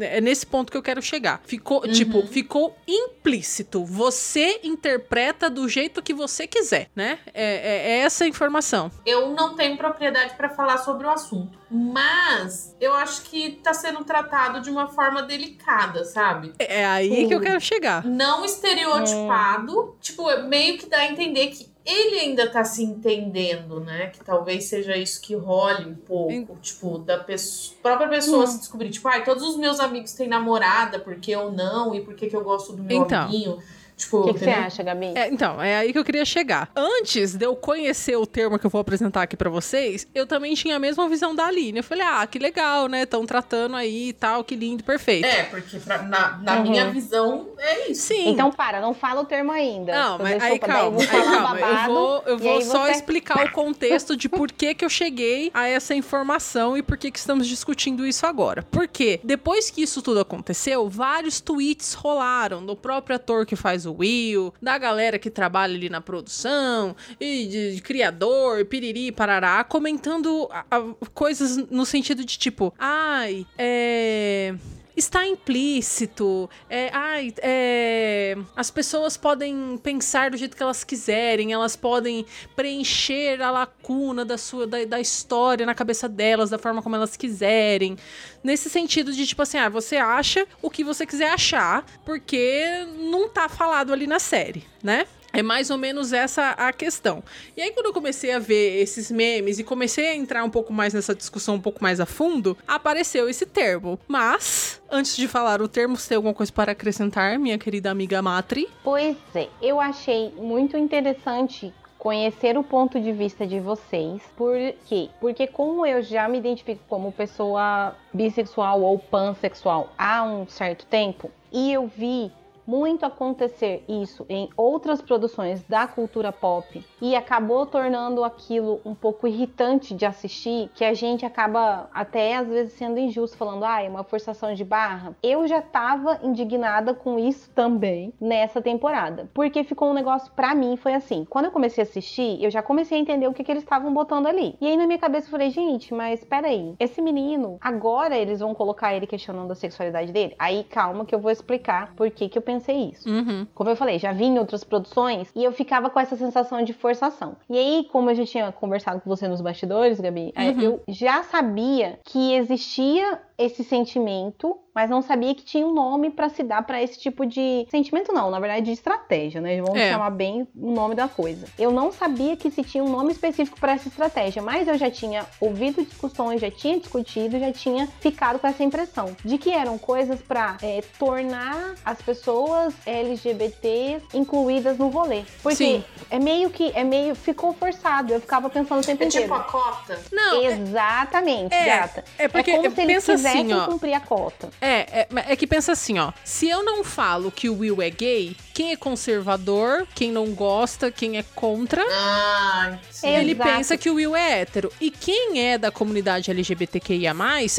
É nesse ponto que eu quero chegar. Ficou, Uhum. tipo, ficou implícito. Você interpreta do jeito que você quiser, né? É, é- é essa a informação. Eu não tenho propriedade pra falar sobre o assunto. Mas eu acho que tá sendo tratado de uma forma delicada, sabe? É aí que eu Sim. quero chegar. Não estereotipado. Tipo, é meio que dá a entender que ele ainda tá se entendendo, né? Que talvez seja isso que role um pouco, Em- tipo, da pessoa, própria pessoa Hum. se descobrir, tipo, ai, todos os meus amigos têm namorada, porque eu não, e por que que eu gosto do meu Então. amiguinho. Tipo, O que, que você acha, Gabi? É, então, é aí que eu queria chegar. Antes de eu conhecer o termo que eu vou apresentar aqui pra vocês, eu também tinha a mesma visão da Aline. Eu falei, ah, que legal, né? Estão tratando aí e tal, que lindo, perfeito. É, porque pra- na, na Uhum. minha visão é isso. Sim. Então para, não fala o termo ainda. Não, mas deixou aí calma, eu aí vou falar calma. Eu babado, vou, eu vou só você- explicar o contexto de por que, que eu cheguei a essa informação e por que, que estamos discutindo isso agora. Porque depois que isso tudo aconteceu, vários tweets rolaram do próprio ator que faz o Will, da galera que trabalha ali na produção, e de, de criador, piriri, parará, comentando a- a- coisas no sentido de tipo, ai, é está implícito. É, ai, é, as pessoas podem pensar do jeito que elas quiserem, elas podem preencher a lacuna da sua da, da história na cabeça delas da forma como elas quiserem. Nesse sentido de tipo assim, ah, você acha o que você quiser achar, porque não tá falado ali na série, né? É mais ou menos essa a questão. E aí, quando eu comecei a ver esses memes e comecei a entrar um pouco mais nessa discussão um pouco mais a fundo, apareceu esse termo. Mas, antes de falar o termo, você tem alguma coisa para acrescentar, minha querida amiga Matri? Pois é, eu achei muito interessante conhecer o ponto de vista de vocês. Por quê? Porque como eu já me identifico como pessoa bissexual ou pansexual há um certo tempo, e eu vi muito acontecer isso em outras produções da cultura pop e acabou tornando aquilo um pouco irritante de assistir, que a gente acaba até às vezes sendo injusto falando, ah, é uma forçação de barra. Eu já tava indignada com isso também nessa temporada, porque ficou um negócio pra mim foi assim, quando eu comecei a assistir, eu já comecei a entender o que, que eles estavam botando ali. E aí na minha cabeça eu falei, gente, mas peraí, esse menino, agora eles vão colocar ele questionando a sexualidade dele? Aí calma que eu vou explicar por que que eu pensei isso. Uhum. Como eu falei, já vi em outras produções e eu ficava com essa sensação de forçação. E aí, como eu já tinha conversado com você nos bastidores, Gabi, é, Uhum. eu já sabia que existia esse sentimento, mas não sabia que tinha um nome pra se dar pra esse tipo de sentimento não, na verdade de estratégia, né? Vamos É. chamar bem o nome da coisa. Eu não sabia que se tinha um nome específico pra essa estratégia, mas eu já tinha ouvido discussões, já tinha discutido, já tinha ficado com essa impressão de que eram coisas pra é, tornar as pessoas LGBT incluídas no rolê. Porque Sim. é meio que é meio ficou forçado. Eu ficava pensando o tempo É inteiro. tipo a cota. Não, é, Exatamente, É, gata. é porque é como se eles pensa quisessem assim, ó. cumprir a cota. É, é, é que pensa assim, ó. Se eu não falo que o Will é gay, quem é conservador, quem não gosta, quem é contra, Ah, ele Exato. pensa que o Will é hétero. E quem é da comunidade LGBTQIA+,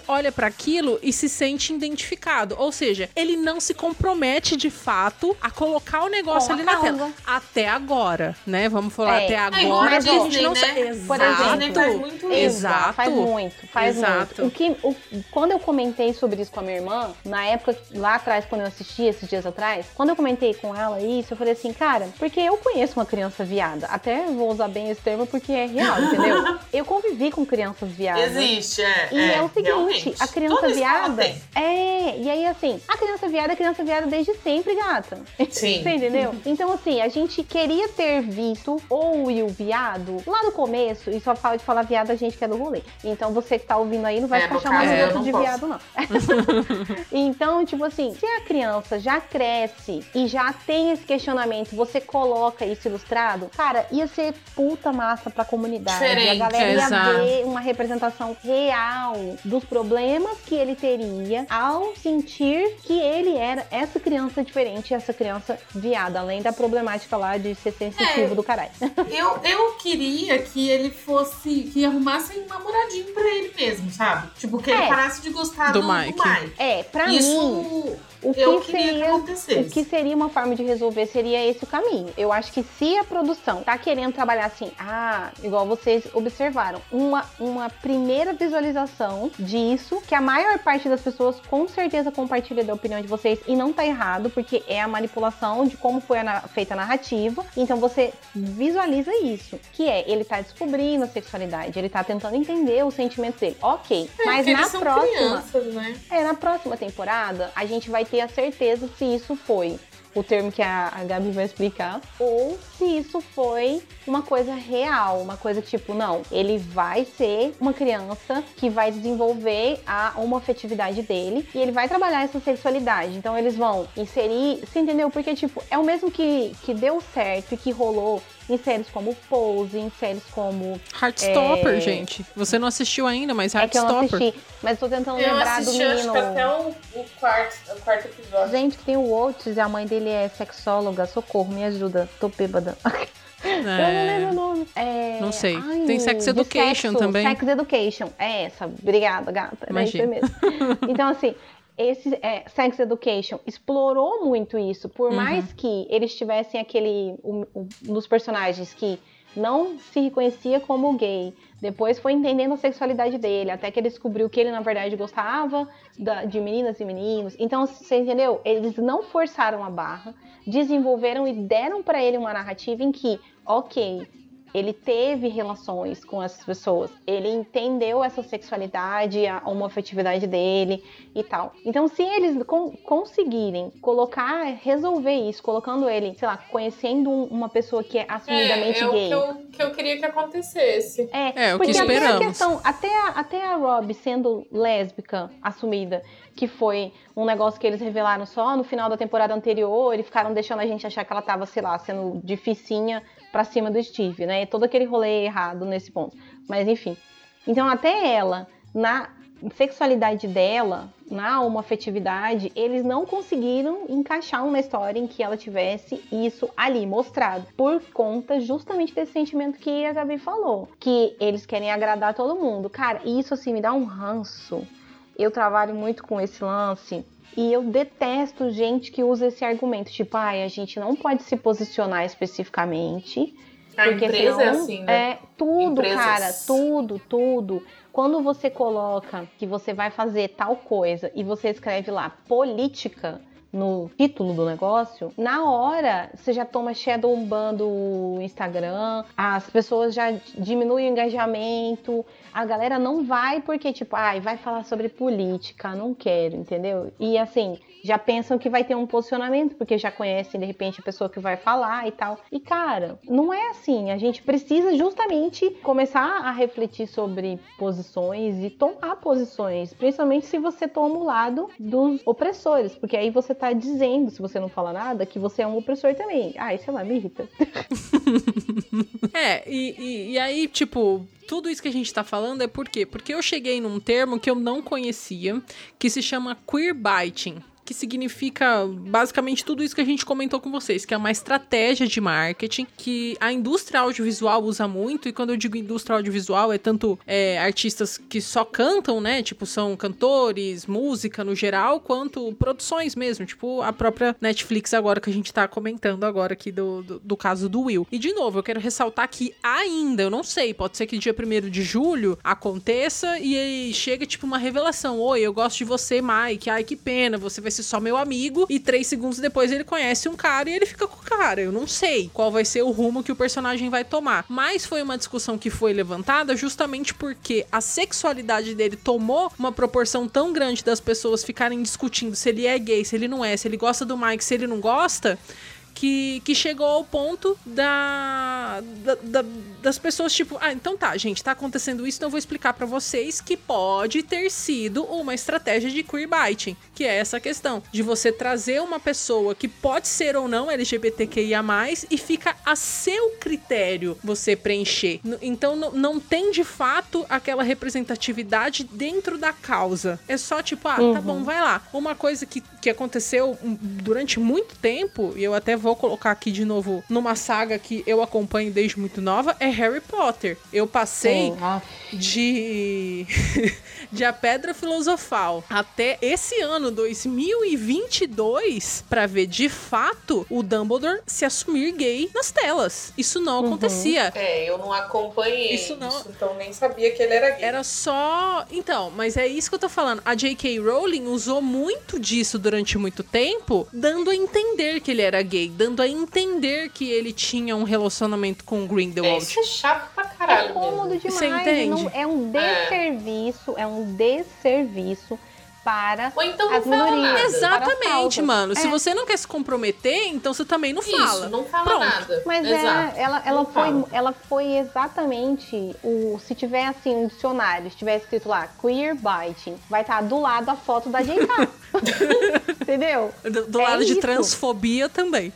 olha pra aquilo e se sente identificado. Ou seja, ele não se compromete de fato a colocar o negócio ali na tela. Até agora, né? Vamos falar É. até É agora que a gente Disney, não né? sabe. Por A exemplo. Faz muito isso. Exato. Faz muito, faz Exato. muito. O que, o- quando eu comentei sobre isso com a minha irmã, na época, lá atrás, quando eu assisti esses dias atrás, quando eu comentei com ela isso, eu falei assim, cara, porque eu conheço uma criança viada. Até vou usar bem esse termo porque é real, entendeu? (laughs) eu convivi com crianças viadas. Existe, é. E é, o seguinte, realmente. a criança Toda viada. É, e aí assim, a criança viada é criança viada desde sempre, gata. Sim. (laughs) Você entendeu? Então, assim, a gente queria ter visto ou o viado lá no começo, e só fala de falar viado a gente que é do rolê. Então, você que tá ouvindo aí não vai É, ficar chamando o outro de viado, não. (laughs) então, tipo assim, se a criança já cresce e já tem esse questionamento, você coloca isso ilustrado, cara, ia ser puta massa pra comunidade. Diferente, a galera ia exato. ver uma representação real dos problemas que ele teria ao sentir que ele era essa criança diferente, essa criança viada, além da problemática lá de ser sensitivo É. do caralho. (laughs) Eu, eu queria que ele fosse. que arrumassem um namoradinho pra ele mesmo, sabe? Tipo, que ele É. parasse de gostar Do do, do Mike. Mike. É, pra Isso mim, o que que seria acontecesse. O que seria uma forma de resolver seria esse o caminho. Eu acho que se a produção tá querendo trabalhar assim, ah, igual vocês observaram, uma, uma primeira visualização disso, que a maior parte das pessoas com certeza compartilha da opinião de vocês e não tá errado, porque é a manipulação de como foi a na- feita a narrativa. Então você visualiza isso, que é ele tá descobrindo a sexualidade, ele tá tentando entender os sentimentos dele. Ok, É, mas na próxima crianças, né? é, na próxima temporada, a gente vai ter a certeza se isso foi o termo que a, a Gabi vai explicar, ou se isso foi uma coisa real, uma coisa que, tipo, não, ele vai ser uma criança que vai desenvolver a homofetividade dele e ele vai trabalhar essa sexualidade. Então eles vão inserir, você entendeu? Porque, tipo, é o mesmo que, que deu certo e que rolou em séries como Pose, em séries como. Heartstopper, É. gente. Você não assistiu ainda, mas É que eu não Heartstopper. assisti, mas tô tentando Eu lembrar do assisti, acho menino. que até o, o quarto, o quarto episódio. Gente, que tem o Oates e a mãe dele é sexóloga. Socorro, me ajuda. Tô bêbada. (laughs) Eu não lembro o nome. É... Não sei. Ai, Tem Sex Education sexo, também. Sex Education. É essa. Obrigada, gata. Isso Imagina. mesmo. Então, assim, esse é, Sex Education explorou muito isso. Por Uhum. mais que eles tivessem aquele. Um, um dos personagens que não se reconhecia como gay. Depois foi entendendo a sexualidade dele, até que ele descobriu que ele, na verdade, gostava da- de meninas e meninos. Então, você entendeu? Eles não forçaram a barra, desenvolveram e deram pra ele uma narrativa em que, ok, ele teve relações com essas pessoas, ele entendeu essa sexualidade, a homofetividade dele e tal. Então, se eles con- conseguirem colocar, resolver isso, colocando ele, sei lá, conhecendo um- uma pessoa que é assumidamente é, é gay. o que eu, que eu queria que acontecesse. É, É, o que porque até a esperamos. questão, até a, até a Rob sendo lésbica assumida, que foi um negócio que eles revelaram só no final da temporada anterior, e ficaram deixando a gente achar que ela tava, sei lá, sendo dificinha pra cima do Steve, né? Todo aquele rolê errado nesse ponto. Mas enfim. Então até ela, na sexualidade dela, na homofetividade, eles não conseguiram encaixar uma história em que ela tivesse isso ali mostrado. Por conta justamente desse sentimento que a Gabi falou. Que eles querem agradar todo mundo. Cara, isso assim me dá um ranço. Eu trabalho muito com esse lance. E eu detesto gente que usa esse argumento, tipo, ai, a gente não pode se posicionar especificamente, A porque empresa senão é assim, né? é tudo, Empresas. cara, tudo, tudo. Quando você coloca que você vai fazer tal coisa e você escreve lá política no título do negócio, na hora você já toma shadow ban do Instagram, as pessoas já diminuem o engajamento, a galera não vai porque, tipo, ai, vai falar sobre política, não quero, entendeu? E assim, já pensam que vai ter um posicionamento, porque já conhecem de repente a pessoa que vai falar e tal. E cara, não é assim. A gente precisa justamente começar a refletir sobre posições e tomar posições, principalmente se você toma o lado dos opressores, porque aí você tá dizendo, se você não fala nada, que você é um opressor também. Ai, sei lá, me irrita. (laughs) É, e, e, e aí, tipo, tudo isso que a gente tá falando é por quê? Porque eu cheguei num termo que eu não conhecia, que se chama queerbiting. Que significa basicamente tudo isso que a gente comentou com vocês, que é uma estratégia de marketing que a indústria audiovisual usa muito. E quando eu digo indústria audiovisual, é tanto é, artistas que só cantam, né? Tipo, são cantores, música no geral, quanto produções mesmo. Tipo, a própria Netflix agora que a gente tá comentando agora aqui do, do, do caso do Will. E de novo, eu quero ressaltar que ainda, eu não sei, pode ser que dia 1 de julho aconteça e chega tipo uma revelação. Oi, eu gosto de você, Mike. Ai, que pena, você vai só meu amigo. E três segundos depois ele conhece um cara e ele fica com o cara. Eu não sei qual vai ser o rumo que o personagem vai tomar. Mas foi uma discussão que foi levantada justamente porque a sexualidade dele tomou uma proporção tão grande das pessoas ficarem discutindo se ele é gay, se ele não é, se ele gosta do Mike, se ele não gosta. Que, que chegou ao ponto da, da- da- das pessoas, tipo, ah, então tá, gente, tá acontecendo isso, então eu vou explicar pra vocês que pode ter sido uma estratégia de queerbiting, que é essa questão de você trazer uma pessoa que pode ser ou não LGBTQIA+, e fica a seu critério você preencher. Então não, tem de fato aquela representatividade dentro da causa. É só tipo, ah, tá bom, vai lá. Uma coisa que, que aconteceu hum, durante muito tempo, e eu até vou colocar aqui de novo numa saga que eu acompanho desde muito nova, é Harry Potter. Eu passei Sim, ah, de (laughs) de A Pedra Filosofal até esse ano 2022 pra ver de fato o Dumbledore se assumir gay nas telas. Isso não Uhum. acontecia. É, eu não acompanhei Isso não- então nem sabia que ele era gay. Era só. Então, mas é isso que eu tô falando. A J.K. Rowling usou muito disso durante muito tempo, dando a entender que ele era gay, dando a entender que ele tinha um relacionamento com o É, Grindelwald. isso é chato pra É caralho cômodo mesmo. demais. Você entende? não- é um desserviço, é um desserviço para Ou então as minorias. Exatamente, mano. Se É. você não quer se comprometer, então você também não Isso, fala. não fala Pronto. nada. Mas Exato. é, ela, ela, Não foi, fala. ela foi exatamente o. Se tiver assim um dicionário, se tiver escrito lá queer biting, vai estar do lado a foto da JK. (laughs) (laughs) Entendeu? Do, do É lado de isso. transfobia também.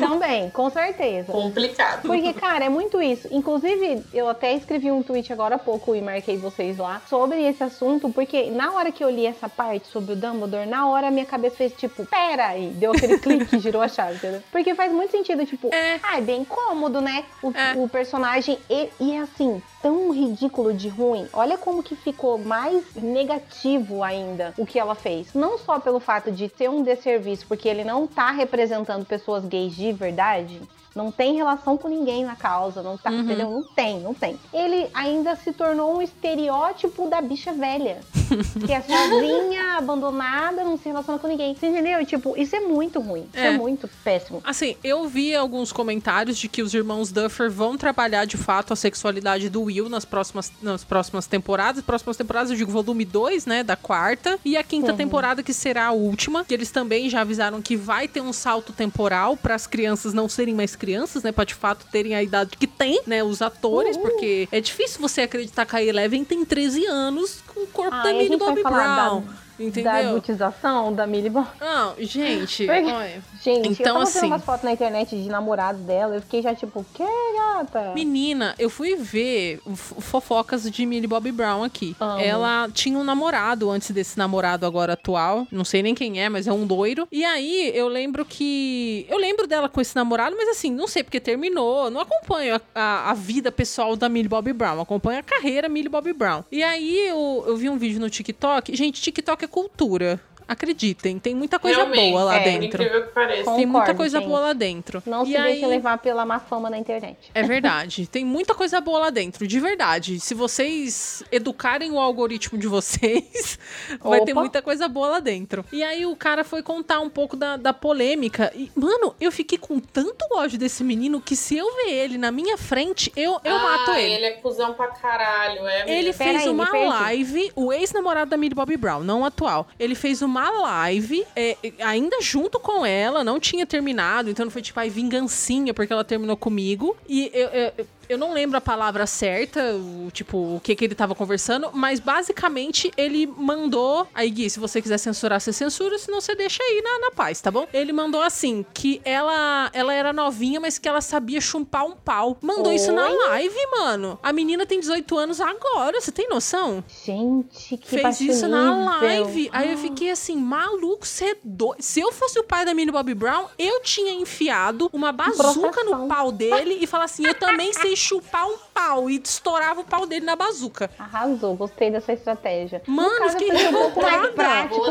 Também, com certeza. Complicado. Porque, cara, é muito isso. Inclusive, eu até escrevi um tweet agora há pouco e marquei vocês lá sobre esse assunto, porque na hora que eu li essa parte sobre o Dumbledore, na hora a minha cabeça fez tipo, pera aí, deu aquele (laughs) clique girou a chave, entendeu? Porque faz muito sentido, tipo, É. ah, é bem cômodo, né? O, É. o personagem, e, e é assim, tão ridículo de ruim. Olha como que ficou mais negativo ainda o que ela fez. Não só pelo fato de ter um desserviço, porque ele não tá representando pessoas gays de verdade. Não tem relação com ninguém na causa, não tá, Uhum. entendeu? Não tem, não tem. Ele ainda se tornou um estereótipo da bicha velha. (laughs) que é sozinha, abandonada, não se relaciona com ninguém. Você entendeu? Tipo, isso é muito ruim. Isso é, É. muito péssimo. Assim, eu vi alguns comentários de que os irmãos Duffer vão trabalhar de fato a sexualidade do Will nas próximas, nas próximas temporadas. Próximas temporadas, eu digo volume 2, né? Da quarta. E a quinta Uhum. temporada, que será a última. Que eles também já avisaram que vai ter um salto temporal para as crianças não serem mais crianças, né? Pra de fato terem a idade que tem, né? Os atores, Uhul. porque é difícil você acreditar que a Eleven tem 13 anos com o corpo Ah, da Millie Bobby falar da- Brown. Da Entendeu? adultização da Millie Bobby. Não, gente, olha. Gente, Então, eu tava assim- umas fotos na internet de namorados dela, eu fiquei já tipo, que gata? Menina, eu fui ver fofocas de Millie Bobby Brown aqui. Amo. Ela tinha um namorado antes desse namorado agora atual. Não sei nem quem é, mas é um doido. E aí eu lembro que. Eu lembro dela com esse namorado, mas assim, não sei porque terminou. Não acompanho a, a- a vida pessoal da Millie Bobby Brown. Acompanho a carreira Millie Bobby Brown. E aí eu, eu vi um vídeo no TikTok. Gente, TikTok é cultura. Acreditem, tem muita coisa Realmente, boa lá é, dentro. incrível que pareça. Com- Tem muita Concordo, coisa gente. boa lá dentro. Não E se deixe aí- levar pela má fama na internet. é verdade. Tem muita coisa boa lá dentro, de verdade. Se vocês educarem o algoritmo de vocês, (laughs) vai ter Opa. muita coisa boa lá dentro. E aí o cara foi contar um pouco da, da polêmica. E, mano, eu fiquei com tanto ódio desse menino que se eu ver ele na minha frente, eu, eu ah, mato ele. ele é cuzão pra caralho, é Ele fez aí, uma live, o ex-namorado da Millie Bobby Brown, não o atual. Ele fez uma live, é, ainda junto com ela, não tinha terminado, então não foi tipo, ai, vingancinha, porque ela terminou comigo. E eu, eu, eu não lembro a palavra certa, o, tipo, o que que ele tava conversando, mas basicamente ele mandou. Aí, Gui, se você quiser censurar, você censura, senão você deixa aí na, na paz, tá bom? Ele mandou assim: que ela, ela era novinha, mas que ela sabia chupar um pau. Mandou isso na Oi? live, mano. A menina tem 18 anos agora, você tem noção? Gente, que Fez isso na live. nível. Aí eu fiquei assim, maluco, você é doido. Se eu fosse o pai da Millie Bobby Brown, eu tinha enfiado uma bazuca Processão. no pau dele e falar assim: eu também sei chupar um pau. E estourava o pau dele na bazuca. Arrasou, gostei dessa estratégia. Mano, no caso, fiquei assim, um pouco mais revoltada. prático.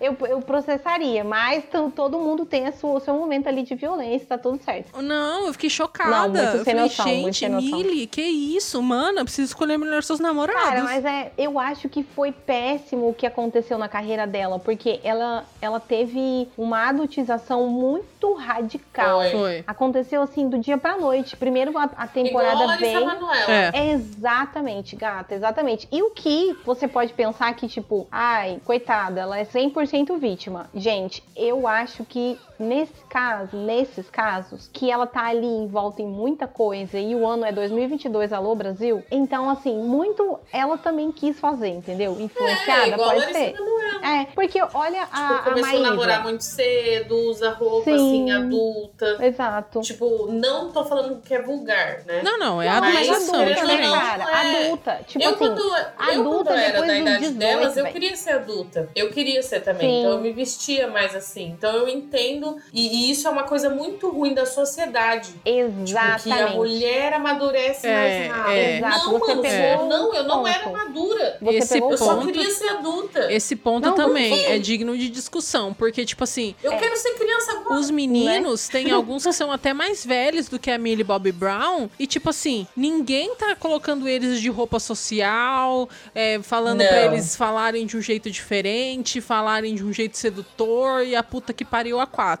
Eu, eu processaria, mas todo mundo tem a sua- o seu momento ali de violência, tá tudo certo. Não, eu fiquei chocada. Não, muito sem noção, muito gente, sem noção. Millie, que isso, mano? Eu preciso escolher melhor seus namorados. Cara, mas é, eu acho que foi péssimo o que aconteceu na carreira dela, porque ela, ela teve uma adultização muito radical. Foi. Aconteceu assim do dia pra noite. Primeiro a, a Igual a temporada Larissa veio. Manoela. É. Exatamente, gata, exatamente. E o que você pode pensar que, tipo, ai, coitada, ela é 100% vítima. Gente, eu acho que nesse caso, nesses casos, que ela tá ali envolta em muita coisa e o ano é 2022, alô Brasil, então, assim, muito ela também quis fazer, entendeu? É, Influenciada, igual a pode ser. É, porque olha a, Tipo, a começou a namorar Maísa. muito cedo, usa roupa Sim. assim, adulta. Exato. Tipo, não tô falando que é vulgar, né? Não, não, é Não, mas adulteração, é diferente. não, cara, é. adulta. Tipo eu, assim, quando, eu, adulta quando era da idade 18, delas, eu velho. queria ser adulta. Eu queria ser também. Sim. Então eu me vestia mais assim. Então eu entendo. E, e isso é uma coisa muito ruim da sociedade. Tipo, exatamente. que a mulher amadurece É, mais rápido. é. Exato, Não, você mano, pegou não, eu não ponto. era madura. Você Esse pegou Eu só ponto- queria ser adulta. Esse ponto Não, também é digno de discussão, porque, tipo assim, Eu quero ser criança agora. Os meninos, tem alguns que são até mais velhos do que a Millie Bobby Brown. E, tipo assim, ninguém tá colocando eles de roupa social, é, falando Não. pra eles falarem de um jeito diferente, falarem de um jeito sedutor e a puta que pariu a quatro.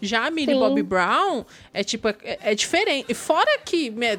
Já a Millie Sim. Bobby Brown é, tipo, é, é diferente. Fora que né,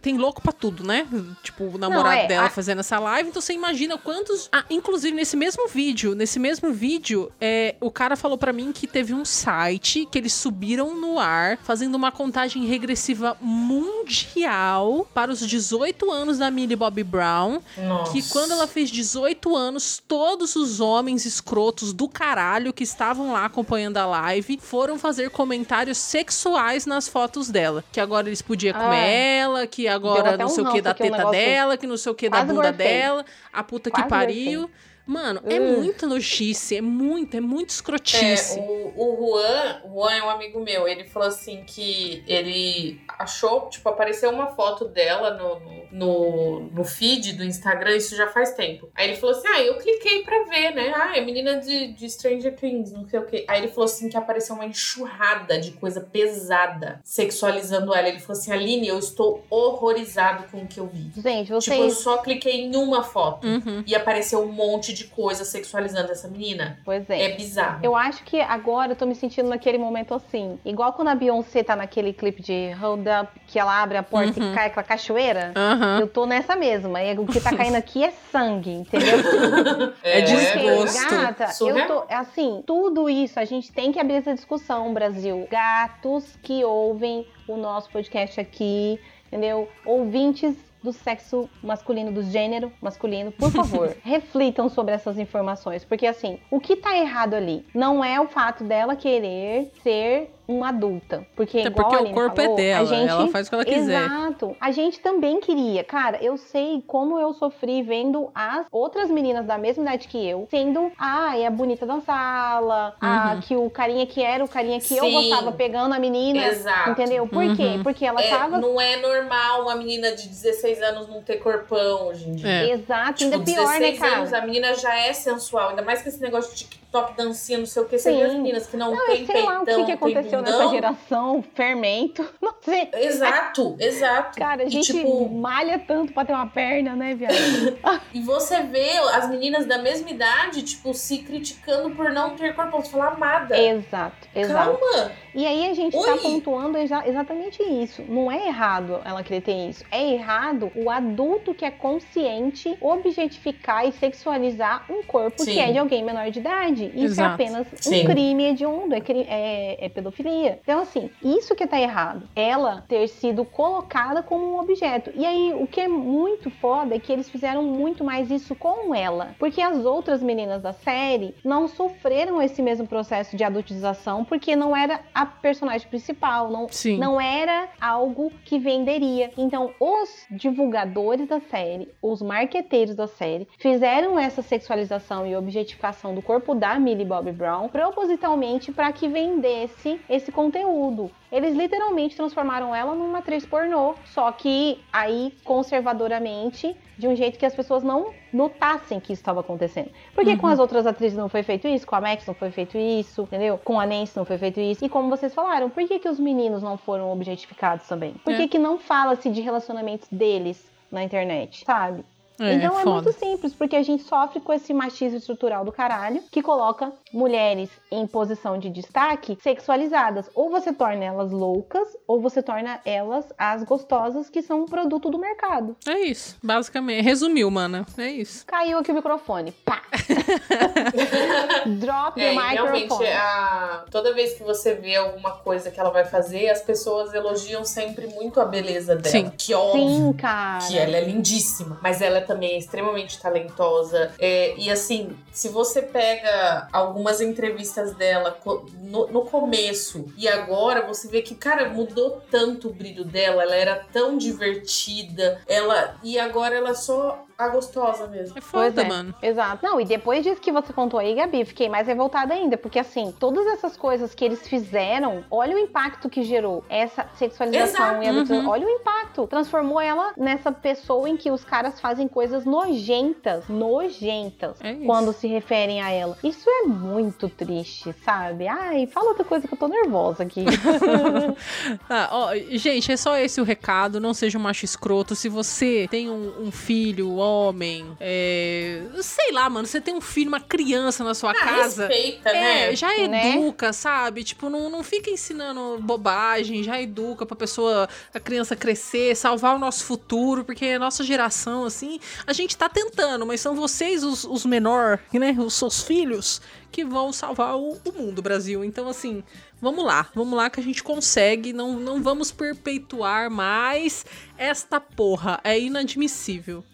tem louco pra tudo, né? Tipo, o namorado é, dela a- fazendo essa live. Então você imagina quantos. Ah, inclusive nesse mesmo vídeo, nesse mesmo vídeo, é, o cara falou pra mim que teve um site que eles subiram no ar, fazendo uma contagem regressiva mundial para os 18 anos da Millie Bobby Brown. Nossa. Que quando ela fez 18 anos, todos os homens escrotos do caralho que estavam lá acompanhando a live foram fazer comentários sexuais nas fotos dela. Que agora eles podiam comer Ah. ela, que agora não um sei o que da teta dela, que não sei o que da bunda dela, a puta que Quase pariu. Mano, é Hum. muito nojice, é muito, é muito É, escrotice. o, o Juan, o Juan é um amigo meu, ele falou assim que ele achou, tipo, apareceu uma foto dela no, no, no, feed do Instagram, isso já faz tempo. Aí ele falou assim, ah, eu cliquei pra ver, né? Ah, é menina de, de Stranger Things, não sei o quê. Aí ele falou assim que apareceu uma enxurrada de coisa pesada sexualizando ela. Ele falou assim, Aline, eu estou horrorizado com o que eu vi. Gente, Tipo, eu vocês. só cliquei em uma foto. Uhum. E apareceu um monte de coisa sexualizando essa menina. Pois é. É bizarro. Eu acho que agora eu tô me sentindo naquele momento assim. Igual quando a Beyoncé tá naquele clipe de Hold Up, que ela abre a porta Uhum. e cai aquela cachoeira. Aham. Eu tô nessa mesma. E o que tá caindo aqui é sangue, entendeu? (laughs) É Porque, desgosto. Gata, eu tô. Assim, tudo isso a gente tem que abrir essa discussão, Brasil. Gatos que ouvem o nosso podcast aqui, entendeu? Ouvintes do sexo masculino, do gênero masculino, por favor, (laughs) reflitam sobre essas informações. Porque, assim, o que tá errado ali não é o fato dela querer ser uma adulta. Porque, Até igual porque a o corpo falou, é dela, a gente ela faz o que ela quiser. Exato. A gente também queria. Cara, eu sei como eu sofri vendo as outras meninas da mesma idade que eu sendo, ah, é a bonita da sala, a Uhum. que o carinha que era o carinha que eu Sim. gostava pegando a menina. Exato. Entendeu? Por quê? Uhum. Porque ela É, tava. Não é normal uma menina de 16 anos não ter corpão hoje em dia. É. Exato, Tipo, ainda pior, né, 16 cara? anos, a menina já é sensual. Ainda mais que esse negócio de TikTok, dancinha, não sei o que. Você vê as meninas que não, Não, tem sei lá o que, peitão, que aconteceu nessa geração, (laughs) fermento. Não sei. Exato, exato. Cara, a E, gente tipo, malha tanto pra ter uma perna, né, viado? (laughs) E você vê as meninas da mesma idade, tipo, se criticando por não ter corpão. Você fala, amada, exato, exato. calma. E aí a gente Oi. tá pontuando exa- exatamente isso. Não é errado ela querer ter isso. É errado o adulto que é consciente objetificar e sexualizar um corpo Sim. que é de alguém menor de idade. Isso Exato. é apenas Sim. um crime hediondo, é, é- é pedofilia. Então, assim, isso que tá errado. Ela ter sido colocada como um objeto. E aí, o que é muito foda é que eles fizeram muito mais isso com ela. Porque as outras meninas da série não sofreram esse mesmo processo de adultização, porque não era a personagem principal, não, Sim. não era algo que venderia. Então, os divulgadores da série, os marqueteiros da série, fizeram essa sexualização e objetificação do corpo da Millie Bobby Brown propositalmente para que vendesse esse conteúdo. Eles literalmente transformaram ela numa atriz pornô, só que aí conservadoramente, de um jeito que as pessoas não notassem que isso estava acontecendo. Porque com Uhum. as outras atrizes não foi feito isso, com a Max não foi feito isso, entendeu? Com a Nancy não foi feito isso. E como vocês falaram, por que, que os meninos não foram objetificados também? Por que, É. que não fala-se de relacionamentos deles na internet, sabe? É, então é foda. muito simples, porque a gente sofre com esse machismo estrutural do caralho que coloca mulheres em posição de destaque sexualizadas. Ou você torna elas loucas, ou você torna elas as gostosas que são um produto do mercado. É isso, basicamente. Resumiu, mana. É isso. Caiu aqui o microfone. Pá! (laughs) Drop É, the realmente, microphone. a... toda vez que você vê alguma coisa que ela vai fazer, as pessoas elogiam sempre muito a beleza dela. Sim. Que óbvio Sim, cara. que ela é lindíssima, mas ela também é extremamente talentosa. É, e assim, se você pega algumas entrevistas dela no, no começo e agora, você vê que, cara, mudou tanto o brilho dela, ela era tão divertida, ela e agora ela só a gostosa mesmo. É foda, é. mano. Exato. Não, e depois disso que você contou aí, Gabi, fiquei mais revoltada ainda, porque assim, todas essas coisas que eles fizeram, olha o impacto que gerou essa sexualização Exato. e adultização. Uhum. Olha o impacto. Transformou ela nessa pessoa em que os caras fazem coisas nojentas, nojentas, É quando se referem a ela. Isso é muito triste, sabe? Ai, fala outra coisa que eu tô nervosa aqui. (laughs) Ah, ó, gente, é só esse o recado. Não seja um macho escroto. Se você tem um, um filho, super-homem. É, sei lá, mano, você tem um filho, uma criança na sua Ah, casa. respeita, É, né? já Né? educa, sabe? Tipo, não, não fica ensinando bobagem, já educa pra pessoa, a criança crescer, salvar o nosso futuro, porque a nossa geração, assim, a gente tá tentando, mas são vocês, os, os menor, né? Os seus filhos, que vão salvar o, o mundo, Brasil. Então, assim, vamos lá, vamos lá que a gente consegue, não, não vamos perpetuar mais esta porra. É inadmissível.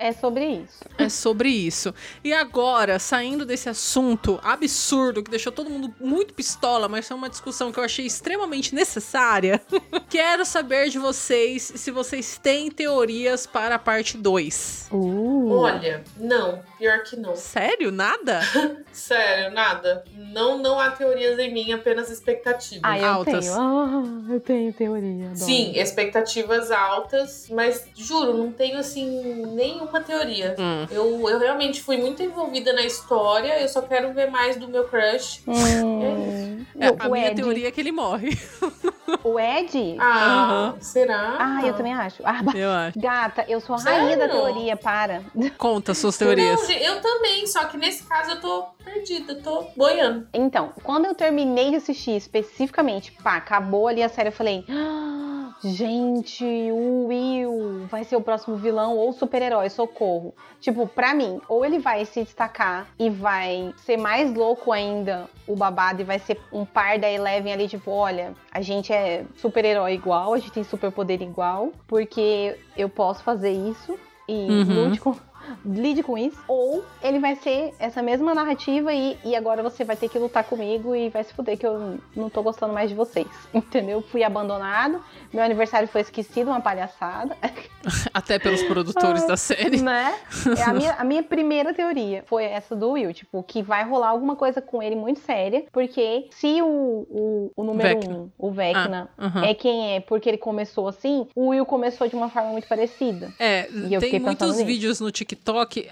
É sobre isso. É sobre isso. E agora, saindo desse assunto absurdo que deixou todo mundo muito pistola, mas foi uma discussão que eu achei extremamente necessária, (laughs) quero saber de vocês se vocês têm teorias para a parte 2. Uh. Olha, não, pior que não. Sério? Nada? (laughs) Sério, nada. Não, não há teorias em mim, apenas expectativas. Ah, eu Altas. tenho. Ah, eu tenho teoria. adoro. Sim, expectativas altas, mas juro, não tenho assim nenhuma teoria. Hum. Eu, eu realmente fui muito envolvida na história, eu só quero ver mais do meu crush. Hum, É, o, a o minha Ed, teoria é que ele morre. (laughs) O Ed? Ah, será? Ah, eu também acho. Ah, Eu acho. Gata, eu sou a rainha da Sério? teoria, para. (laughs) Conta suas teorias. Não, eu também, só que nesse caso eu tô perdida, eu tô boiando. Então, quando eu terminei de assistir especificamente, pá, acabou ali a série, eu falei. "Ah, gente, o Will vai ser o próximo vilão ou super-herói, socorro. Tipo, pra mim, ou ele vai se destacar e vai ser mais louco ainda o babado e vai ser um par da Eleven ali, tipo, olha, a gente é super-herói igual, a gente tem superpoder igual, porque eu posso fazer isso e Uhum. lute com, lide com isso. Ou ele vai ser essa mesma narrativa e, e agora você vai ter que lutar comigo e vai se fuder que eu não tô gostando mais de vocês. (laughs) Entendeu? Fui abandonado, meu aniversário foi esquecido, uma palhaçada. (laughs) Até pelos produtores da série. né? É a, minha, a minha primeira teoria foi essa do Will, tipo, que vai rolar alguma coisa com ele muito séria, porque se o, o, o número Vecna. um, o Vecna, Aham. é quem é porque ele começou assim, o Will começou de uma forma muito parecida. É, E eu tem fiquei muitos nisso. vídeos no TikTok,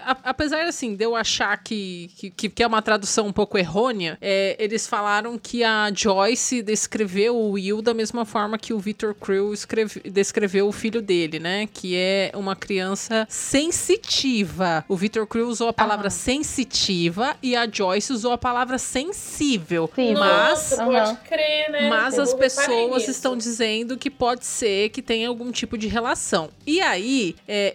a- apesar assim de eu achar que, que, que é uma tradução um pouco errônea, é, eles falaram que a Joyce descreveu o Will da mesma forma que o Victor Krill escreve- descreveu o filho dele, né? Que é uma criança sensitiva. O Victor Krill usou a palavra Ah. sensitiva e a Joyce usou a palavra sensível. Sim, Mas Nossa, Aham. pode crer, né? mas Eu as pessoas estão dizendo que pode ser que tenha algum tipo de relação. E aí, é,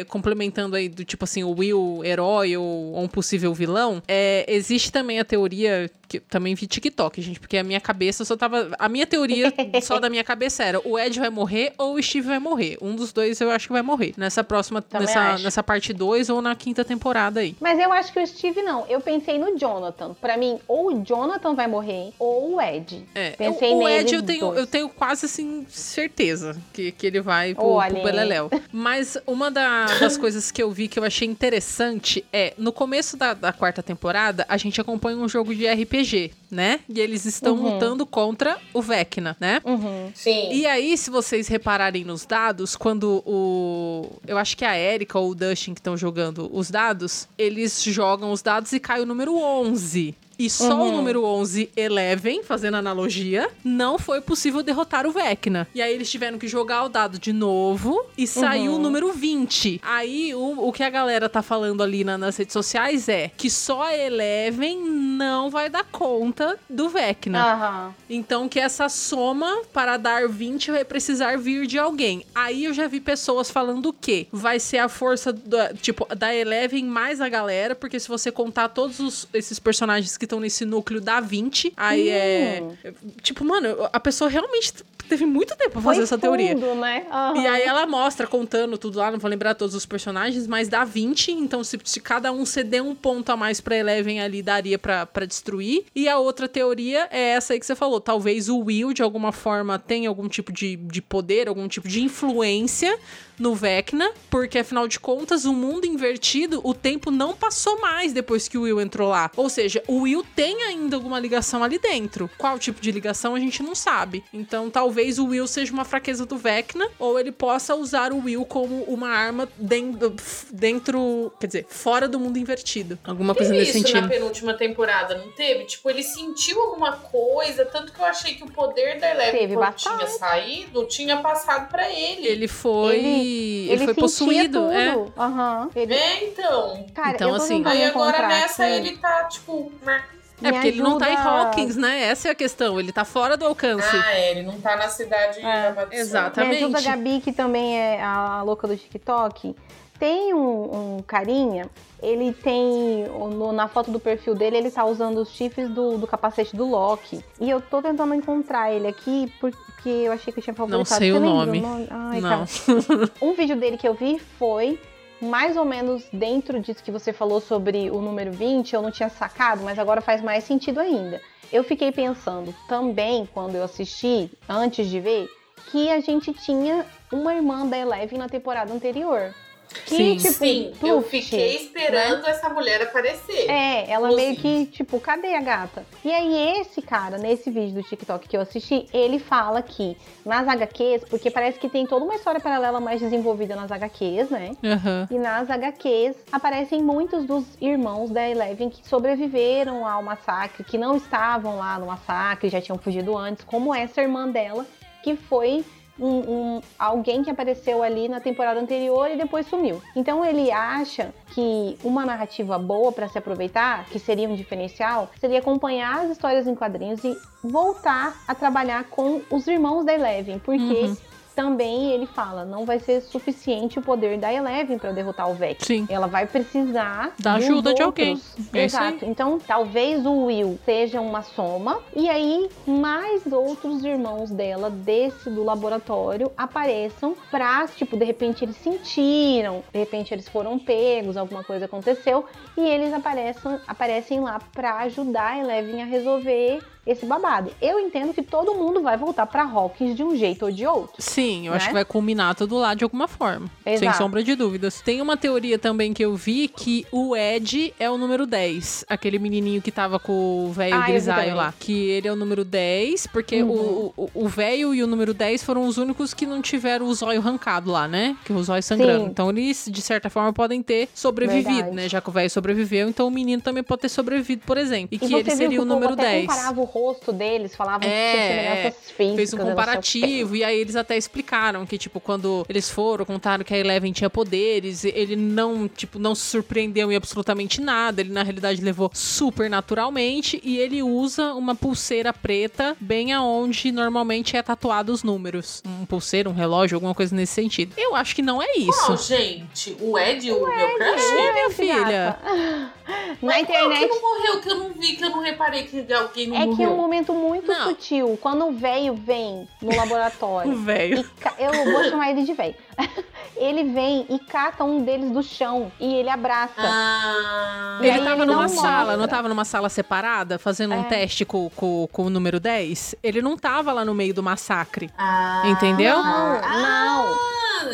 é, complementando aí do tipo assim, o Will herói ou, ou um possível vilão, é, existe também a teoria que também vi TikTok, gente, porque a minha cabeça só tava. A minha teoria (laughs) só da minha cabeça era o Ed vai morrer ou o Steve vai morrer. Um dos dois eu acho que vai morrer. Nessa próxima, Também nessa, acho. nessa parte 2 ou na quinta temporada aí. Mas eu acho que o Steve não. Eu pensei no Jonathan. Pra mim, ou o Jonathan vai morrer, ou o Ed. É, Pensei o, o Ed eu tenho, dois. eu tenho quase assim certeza que, que ele vai pro, pro. Beleléu. Mas uma da- das (laughs) coisas que eu vi que eu achei interessante é, no começo da, da quarta temporada, a gente acompanha um jogo de RPG, né? E eles estão Uhum. lutando contra o Vecna, né? Uhum. Sim. E aí, se vocês repararem nos dados, quando o. Eu acho que é a Erika ou o Dustin que estão jogando os dados, eles jogam os dados e cai o número 11. E só o Uhum. número 11, Eleven, fazendo analogia, não foi possível derrotar o Vecna. E aí eles tiveram que jogar o dado de novo e saiu Uhum. o número 20. Aí o, o que a galera tá falando ali na- nas redes sociais é que só a Eleven não vai dar conta do Vecna. Aham. Então que essa soma para dar 20 vai precisar vir de alguém. Aí eu já vi pessoas falando o quê? Vai ser a força da, tipo da Eleven mais a galera, porque se você contar todos os- esses personagens que estão nesse núcleo dá 20, aí é Hum. tipo, mano, a pessoa realmente teve muito tempo pra Foi fazer essa teoria. fundo, né? Aham. E aí ela mostra, contando tudo lá, não vou lembrar todos os personagens, mas dá 20, então se, se cada um ceder um ponto a mais pra Eleven ali, daria pra, pra destruir. E a outra teoria é essa aí que você falou, talvez o Will, de alguma forma, tenha algum tipo de, de poder, algum tipo de influência no Vecna, porque afinal de contas, o mundo invertido, o tempo não passou mais depois que o Will entrou lá. Ou seja, o Will tem ainda alguma ligação ali dentro. Qual tipo de ligação a gente não sabe. Então, talvez o Will seja uma fraqueza do Vecna, ou ele possa usar o Will como uma arma dentro, dentro quer dizer, fora do mundo invertido. Alguma coisa nesse isso sentido. na penúltima temporada. não teve? Tipo, ele sentiu alguma coisa, tanto que eu achei que o poder da Eleven, Teve quando tinha saído, tinha passado pra ele. Ele foi. Ele, Ele foi possuído. tudo. É. Aham. Ele, É, então. cara, Então, assim, Aí agora nessa ele tá, tipo. É porque ele não tá em ajuda- Hawkins, né? Essa é a questão. Ele tá fora do alcance. Ah, é, ele não tá na cidade É, amaldiçoada. exato. Me ajuda a Exatamente. Gabi, que também é a louca do TikTok. Tem um, um carinha, ele tem. no- na foto do perfil dele, ele tá usando os chifres do, do capacete do Loki. E eu tô tentando encontrar ele aqui, porque eu achei que eu tinha favoritado. sei Você o lembra nome. Ai, não. cara. (laughs) Um vídeo dele que eu vi foi mais ou menos dentro disso que você falou sobre o número 20, eu não tinha sacado, mas agora faz mais sentido ainda. Eu fiquei pensando também, quando eu assisti, antes de ver, que a gente tinha uma irmã da Eleven na temporada anterior. Que, Sim. tipo, Sim, eu fiquei esperando essa mulher aparecer. é, ela Inclusive. meio que, tipo, cadê a gata? E aí, esse cara, nesse vídeo do TikTok que eu assisti, ele fala que nas HQs, porque parece que tem toda uma história paralela mais desenvolvida nas HQs, né? Aham. E nas HQs aparecem muitos dos irmãos da Eleven que sobreviveram ao massacre, que não estavam lá no massacre, já tinham fugido antes, como essa irmã dela, que foi um, um- alguém que apareceu ali na temporada anterior e depois sumiu. Então ele acha que uma narrativa boa para se aproveitar, que seria um diferencial, seria acompanhar as histórias em quadrinhos e voltar a trabalhar com os irmãos da Eleven, porque Uhum. Também ele fala, não vai ser suficiente o poder da Eleven para derrotar o Vex. Sim. Ela vai precisar Da ajuda de outros. alguém. É. Exato. Então, talvez o Will seja uma soma e aí mais outros irmãos dela desse do laboratório apareçam pra, tipo, de repente eles sentiram, de repente eles foram pegos, alguma coisa aconteceu e eles aparecem, aparecem lá pra ajudar a Eleven a resolver esse babado. Eu entendo que todo mundo vai voltar pra Hawkins de um jeito ou de outro. Sim, eu Né? acho que vai culminar tudo lá de alguma forma. Sem Exato. sombra de dúvidas. Tem uma teoria também que eu vi que o Ed é o número 10. Aquele menininho que tava com o velho Ah, grisalho lá. Que ele é o número 10, porque Uhum. o- velho e o número 10 foram os únicos que não tiveram o zóio arrancado lá, né? Que o zóio sangrando. Sim. Então eles, de certa forma, podem ter sobrevivido, Verdade. né? Já que o velho sobreviveu, então o menino também pode ter sobrevivido, por exemplo. E, E que ele seria o número até 10. comparava o rosto deles, falavam que tinha É, semelhanças físicas. fez um não o comparativo e aí eles até explicaram que tipo quando eles foram contaram que a Eleven tinha poderes ele não tipo não se surpreendeu em absolutamente nada ele na realidade levou super naturalmente e ele usa uma pulseira preta bem aonde normalmente é tatuado os números um pulseira um relógio alguma coisa nesse sentido eu acho que não é isso Qual, gente? O Ed, o, meu crush? É, minha filha gata. (laughs) Na Mas qual internet que não morreu, que eu não vi, que eu não reparei que alguém não é que é morreu? um momento muito Não. sutil. Quando o velho vem no (laughs) o laboratório. velho e ca- eu vou chamar ele de velho. (laughs) ele vem e cata um deles do chão e ele abraça. Ah, E Ele tava ele numa não sala, mostra. não tava numa sala separada, fazendo um É. teste com, com, com o número 10? Ele não tava lá no meio do massacre. ah, Entendeu? Não, não.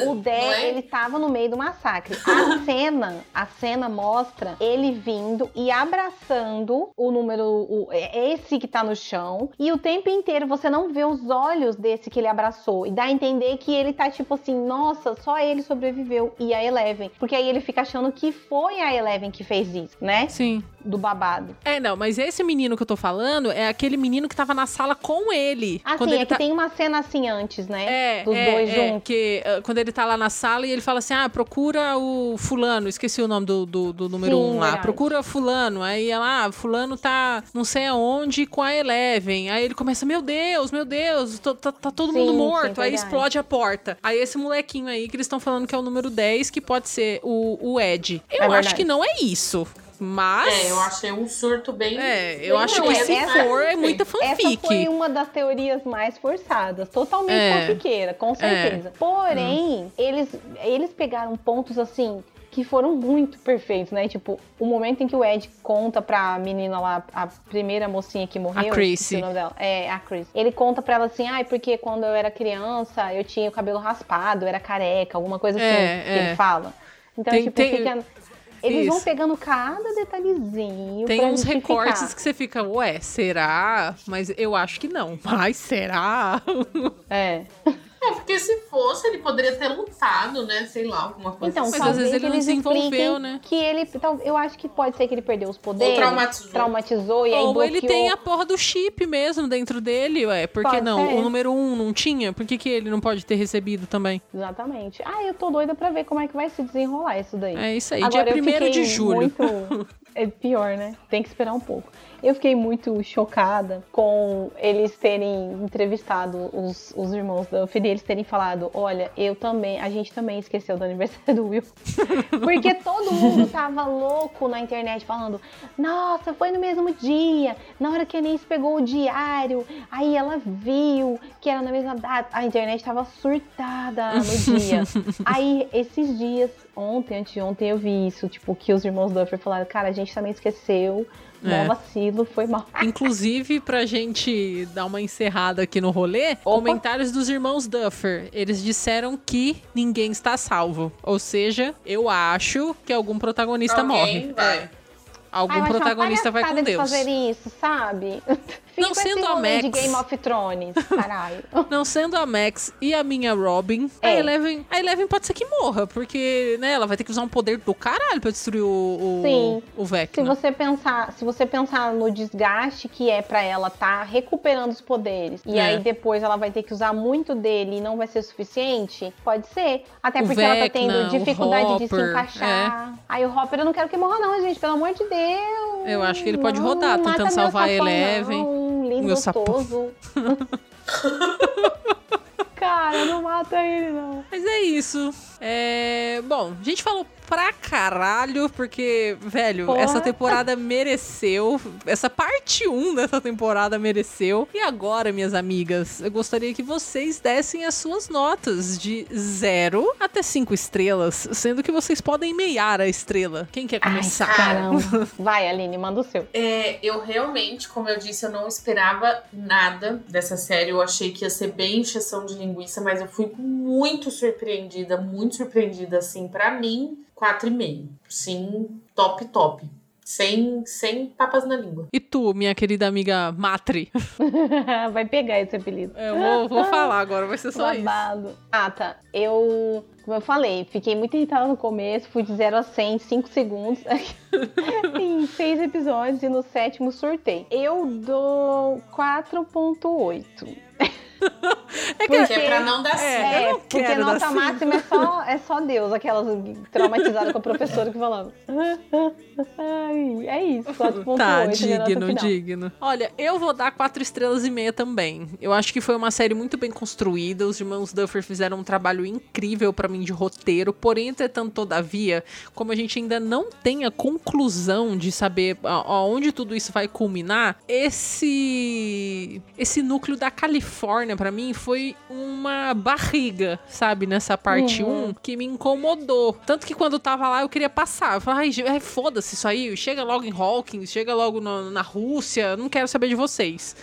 O não Dé, é? ele tava no meio do massacre. A (laughs) cena, a cena mostra ele vindo e abraçando o número, o, é esse que tá no chão. E o tempo inteiro você não vê os olhos desse que ele abraçou. E dá a entender que ele tá tipo assim, nossa, só ele sobreviveu. E a Eleven. Porque aí ele fica achando que foi a Eleven que fez isso, né? Sim. Do babado. É, não, mas esse menino que eu tô falando é aquele menino que tava na sala com ele. Assim, quando é ele que tá... tem uma cena assim antes, né? É, Dos é, dois é, juntos. que uh, quando ele tá lá na sala e ele fala assim: ah, procura o fulano, esqueci o nome do, do, do número Sim, um lá. verdade. Procura fulano. Aí ela, ah, fulano tá não sei aonde com a Eleven. Aí ele começa, meu Deus, meu Deus, tô- tá, tá todo Sim, mundo sim, morto. aí verdade. explode a porta. Aí esse molequinho aí que eles estão falando que é o número 10, que pode ser o, o Ed. Eu É acho que não é isso. Mas. É, eu achei um surto bem. É, eu bem acho Não, que doido, se essa- for, é muita Essa fanfic. foi uma das teorias mais forçadas, totalmente É. fanfiqueira, com certeza. Porém, eles, eles pegaram pontos assim que foram muito perfeitos, né? Tipo, o momento em que o Ed conta pra menina lá, a primeira mocinha que morreu. Chrissy. esqueci o nome dela. É, a Chris. Ele conta pra ela assim, ai, porque quando eu era criança, eu tinha o cabelo raspado, eu era careca, alguma coisa assim É, que é. ele fala. Então, Tem- tipo, tem- fica... Eles vão Isso. pegando cada detalhezinho Tem uns recortes que você fica, ué, será? Mas eu acho que não. (laughs) Mas será? É. (laughs) É, porque se fosse, ele poderia ter lutado, né? Sei lá, alguma coisa Então, assim. Mas às vezes ele não eles desenvolveu, expliquem né? Que ele. Então, eu acho que pode ser que ele perdeu os poderes. Ou traumatizou. traumatizou e aí Ou ele bloqueou. tem a porra do chip mesmo dentro dele, ué. Por que não? ser. O número um não tinha? Por que, que ele não pode ter recebido também? Exatamente. Ah, eu tô doida pra ver como é que vai se desenrolar isso daí. É isso aí, Agora, dia eu 1 de julho. Muito... (laughs) É pior, né? Tem que esperar um pouco. Eu fiquei muito chocada com eles terem entrevistado os, os irmãos Duffy e eles terem falado: olha, eu também, a gente também esqueceu do aniversário do Will. (laughs) Porque todo mundo tava louco na internet falando: nossa, foi no mesmo dia. Na hora que a Nancy pegou o diário, aí ela viu que era na mesma data. A internet tava surtada no dia. (laughs) Aí, esses dias, ontem, anteontem, eu vi isso, tipo, que os irmãos Duffer falaram, cara, a gente também esqueceu, É. vacilo, foi mal. Inclusive, pra gente dar uma encerrada aqui no rolê, comentários dos irmãos Duffer. Eles disseram que ninguém está salvo. Ou seja, eu acho que algum protagonista Alguém morre. vai. É. Algum Ai, protagonista vai com Deus. de fazer isso, sabe? (laughs) Não sendo a rolê de Max. Game of Thrones, caralho. (laughs) Não sendo a Max e a minha Robin, a, É. Eleven, a Eleven pode ser que morra, porque né, ela vai ter que usar um poder do caralho pra destruir o, o, Sim. o Se Vecna. você pensar, se você pensar no desgaste que é pra ela tá recuperando os poderes e É. aí depois ela vai ter que usar muito dele e não vai ser suficiente, pode ser. Até porque ela tá Vecna, tendo dificuldade de se Hopper, é. encaixar. Aí o Hopper eu não quero que morra não, gente, pelo amor de Deus. Eu acho que ele pode rodar, tentando salvar a Eleven. Não, Meu gostoso. (laughs) Cara, não mata ele não. Mas é isso. É... Bom, a gente falou pra caralho, porque, velho, Porra. essa temporada mereceu. Essa parte 1 dessa temporada mereceu. E agora, minhas amigas, eu gostaria que vocês dessem as suas notas de 0 até 5 estrelas, sendo que vocês podem meiar a estrela. Quem quer começar? Ai, caramba. (laughs) Vai, Aline, manda o seu. É, eu realmente, como eu disse, eu não esperava nada dessa série. Eu achei que ia ser bem encheção de linguiça, mas eu fui muito surpreendida, muito surpreendida, assim, pra mim, 4,5. Sim, top, top. Sem, sem papas na língua. E tu, minha querida amiga Matri? (laughs) Vai pegar esse apelido. Eu vou, vou falar agora, vai ser só isso. Babado. Ah, tá. Eu, como eu falei, fiquei muito irritada no começo, fui de 0 a 100 em 5 segundos. (laughs) em 6 episódios e no sétimo surtei. Eu dou 4.8. (laughs) É que Porque é pra não dar certo. É, eu É, não porque nota máxima é só, é só Deus, aquelas traumatizadas com a professora que falava. Ai, é isso, 4.8. Tá, nota digno, digno. Olha, eu vou dar quatro estrelas e meia também. Eu acho que foi uma série muito bem construída. Os irmãos Duffer fizeram um trabalho incrível pra mim de roteiro. Porém, entretanto, todavia, como a gente ainda não tem a conclusão de saber aonde tudo isso vai culminar, esse esse núcleo da Califórnia pra mim foi uma barriga, sabe, nessa parte 1 Uhum. que me incomodou. Tanto que quando eu tava lá eu queria passar. Eu falei, ai, ai, foda-se isso aí, chega logo em Hawkins, chega logo na, na Rússia, não quero saber de vocês.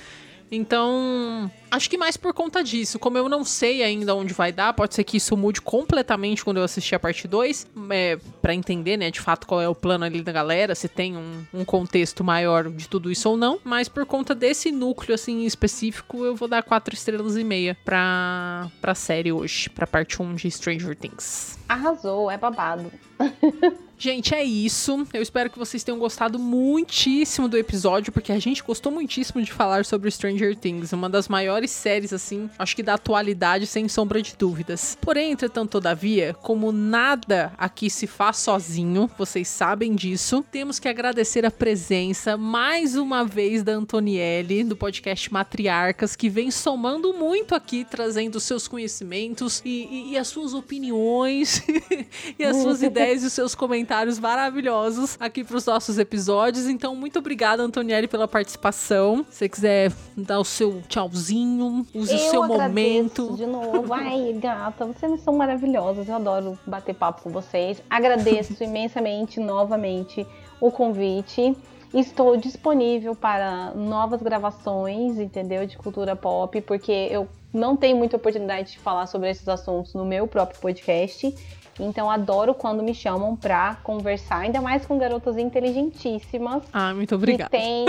Então, acho que mais por conta disso. Como eu não sei ainda onde vai dar, pode ser que isso mude completamente quando eu assistir a parte 2, é, para entender, né, de fato qual é o plano ali da galera, se tem um, um contexto maior de tudo isso ou não. Mas por conta desse núcleo, assim, específico, eu vou dar quatro estrelas e meia pra, pra série hoje, pra parte 1 de Stranger Things. Arrasou, é babado. (laughs) Gente, é isso. Eu espero que vocês tenham gostado muitíssimo do episódio, porque a gente gostou muitíssimo de falar sobre Stranger Things, uma das maiores séries, assim, acho que da atualidade, sem sombra de dúvidas. Porém, entretanto, todavia, como nada aqui se faz sozinho, vocês sabem disso, temos que agradecer a presença, mais uma vez, da Antonielli, do podcast Matriarcas, que vem somando muito aqui, trazendo seus conhecimentos e, e- e as suas opiniões (laughs) e as suas (laughs) ideias e os seus comentários maravilhosos aqui para os nossos episódios. Então, muito obrigada, Antonielli, pela participação. Se você quiser dar o seu tchauzinho, use o eu seu agradeço momento. De novo. Ai, gata, vocês são maravilhosas. Eu adoro bater papo com vocês. Agradeço (laughs) imensamente, novamente, o convite. Estou disponível para novas gravações, entendeu? De cultura pop, porque eu não tenho muita oportunidade de falar sobre esses assuntos no meu próprio podcast. Então adoro quando me chamam pra conversar, ainda mais com garotas inteligentíssimas. Ah, muito Que obrigada. tem,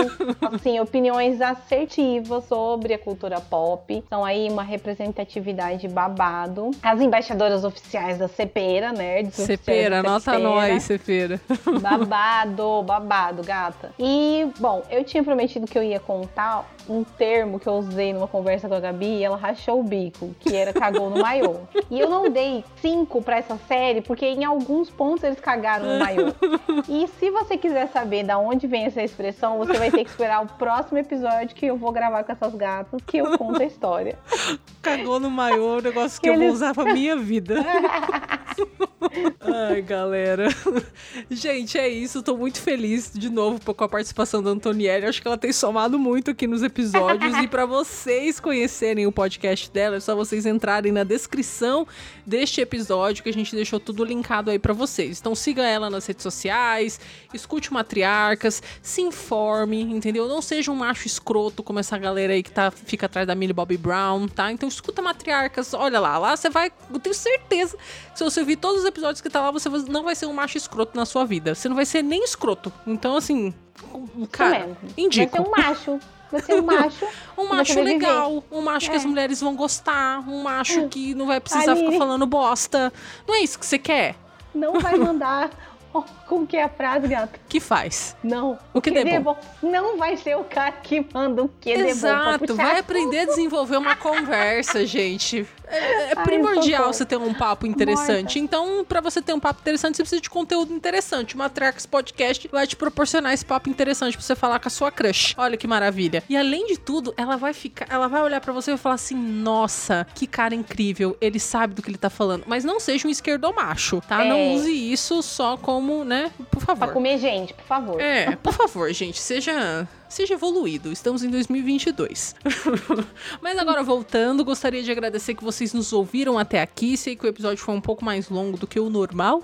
assim, (laughs) opiniões assertivas sobre a cultura pop. São aí uma representatividade babado. As embaixadoras oficiais da Cepera, nerds. oficiais Cepera, anota nós, Cepera. Babado, babado, gata. E, bom, eu tinha prometido que eu ia contar um termo que eu usei numa conversa com a Gabi e ela rachou o bico, que era cagou no maiô. E eu não dei cinco pra essa série, porque em alguns pontos eles cagaram no maiô. E se você quiser saber da onde vem essa expressão, você vai ter que esperar o próximo episódio que eu vou gravar com essas gatas, que eu conto a história. Cagou no maior, um negócio que eu vou usar pra minha vida. (laughs) Ai, galera. Gente, é isso. Tô muito feliz de novo com a participação da Antonielli. Acho que ela tem somado muito aqui nos episódios. E pra vocês conhecerem o podcast dela, é só vocês entrarem na descrição deste episódio, que a gente deixou tudo linkado aí pra vocês. Então siga ela nas redes sociais, escute o Matriarcas, se informe, entendeu? Não seja um macho escroto como essa galera aí que tá, fica atrás da Millie Bobby Brown, tá? Então escuta Matriarcas, olha lá, lá você vai, eu tenho certeza que se você ouvir todos os episódios que tá lá, você não vai ser um macho escroto na sua vida. Você não vai ser nem escroto. Então, assim, cara, mesmo. indico. Vai ser um macho. Vai ser (laughs) um macho. Um macho legal, um macho que É. as mulheres vão gostar, um macho que não vai precisar Aline. ficar falando bosta. Não é isso que você quer? Não vai mandar. (laughs) Como que é a frase, gata? Que faz? Não. O que der bom. Não vai ser o cara que manda o que bom Exato, puxar vai aprender a desenvolver uma conversa, gente. É, é Ai, primordial você ter um papo interessante. Morta. Então, pra você ter um papo interessante, você precisa de conteúdo interessante. O Matrax Podcast vai te proporcionar esse papo interessante pra você falar com a sua crush. Olha que maravilha. E além de tudo, ela vai ficar, ela vai olhar pra você e vai falar assim: "Nossa, que cara incrível, ele sabe do que ele tá falando". Mas não seja um esquerdomacho, tá? É. Não use isso só como, né, por favor. Pra comer gente, por favor. É, por favor, gente, seja seja evoluído. Estamos em 2022. (laughs) Mas agora voltando, gostaria de agradecer que vocês nos ouviram até aqui. Sei que o episódio foi um pouco mais longo do que o normal,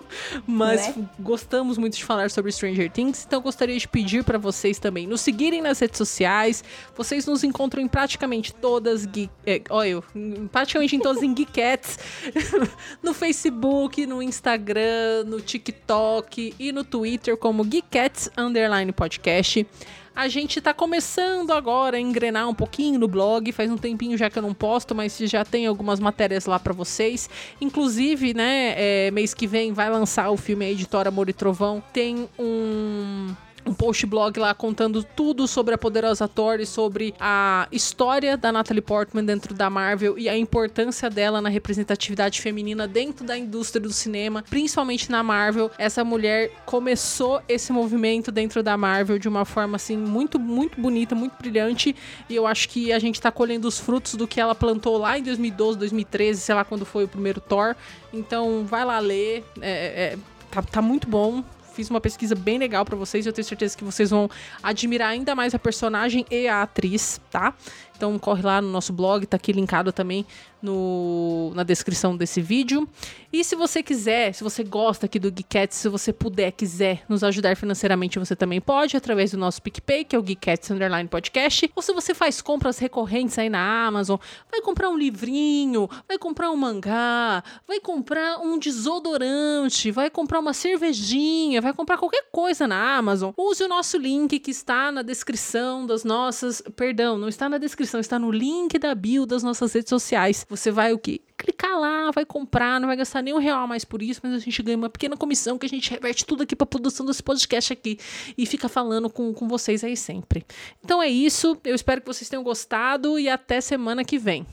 (laughs) mas Né? gostamos muito de falar sobre Stranger Things, então gostaria de pedir para vocês também nos seguirem nas redes sociais. Vocês nos encontram em praticamente todas geek, é, olha, praticamente em todas em Geekettes, (laughs) no Facebook, no Instagram, no TikTok e no Twitter como Geekettes Underline Podcast. A gente tá começando agora a engrenar um pouquinho no blog, faz um tempinho já que eu não posto, mas já tem algumas matérias lá pra vocês. Inclusive, né, é, mês que vem vai lançar o filme A Editora Amor e Trovão. Tem um post blog lá contando tudo sobre a Poderosa Thor e sobre a história da Natalie Portman dentro da Marvel e a importância dela na representatividade feminina dentro da indústria do cinema, principalmente na Marvel. Essa mulher começou esse movimento dentro da Marvel de uma forma assim muito, muito bonita, muito brilhante e eu acho que a gente tá colhendo os frutos do que ela plantou lá em 2012, 2013, sei lá quando foi o primeiro Thor. Então vai lá ler, é, é, tá, tá muito bom. Fiz uma pesquisa bem legal pra vocês. Eu tenho certeza que vocês vão admirar ainda mais a personagem e a atriz, tá? Então corre lá no nosso blog, tá aqui linkado também no, na descrição desse vídeo. E se você quiser, se você gosta aqui do Geekettes, se você puder, quiser nos ajudar financeiramente, você também pode, através do nosso PicPay, que é o Geekettes Underline Podcast. Ou se você faz compras recorrentes aí na Amazon, vai comprar um livrinho, vai comprar um mangá, vai comprar um desodorante, vai comprar uma cervejinha, vai comprar qualquer coisa na Amazon, use o nosso link que está na descrição das nossas. Perdão, não está na descrição, está no link da bio das nossas redes sociais. Você vai o quê? Clicar lá, vai comprar, não vai gastar nem um real mais por isso, mas a gente ganha uma pequena comissão que a gente reverte tudo aqui para produção desse podcast aqui e fica falando com, com vocês aí sempre. Então é isso, eu espero que vocês tenham gostado e até semana que vem.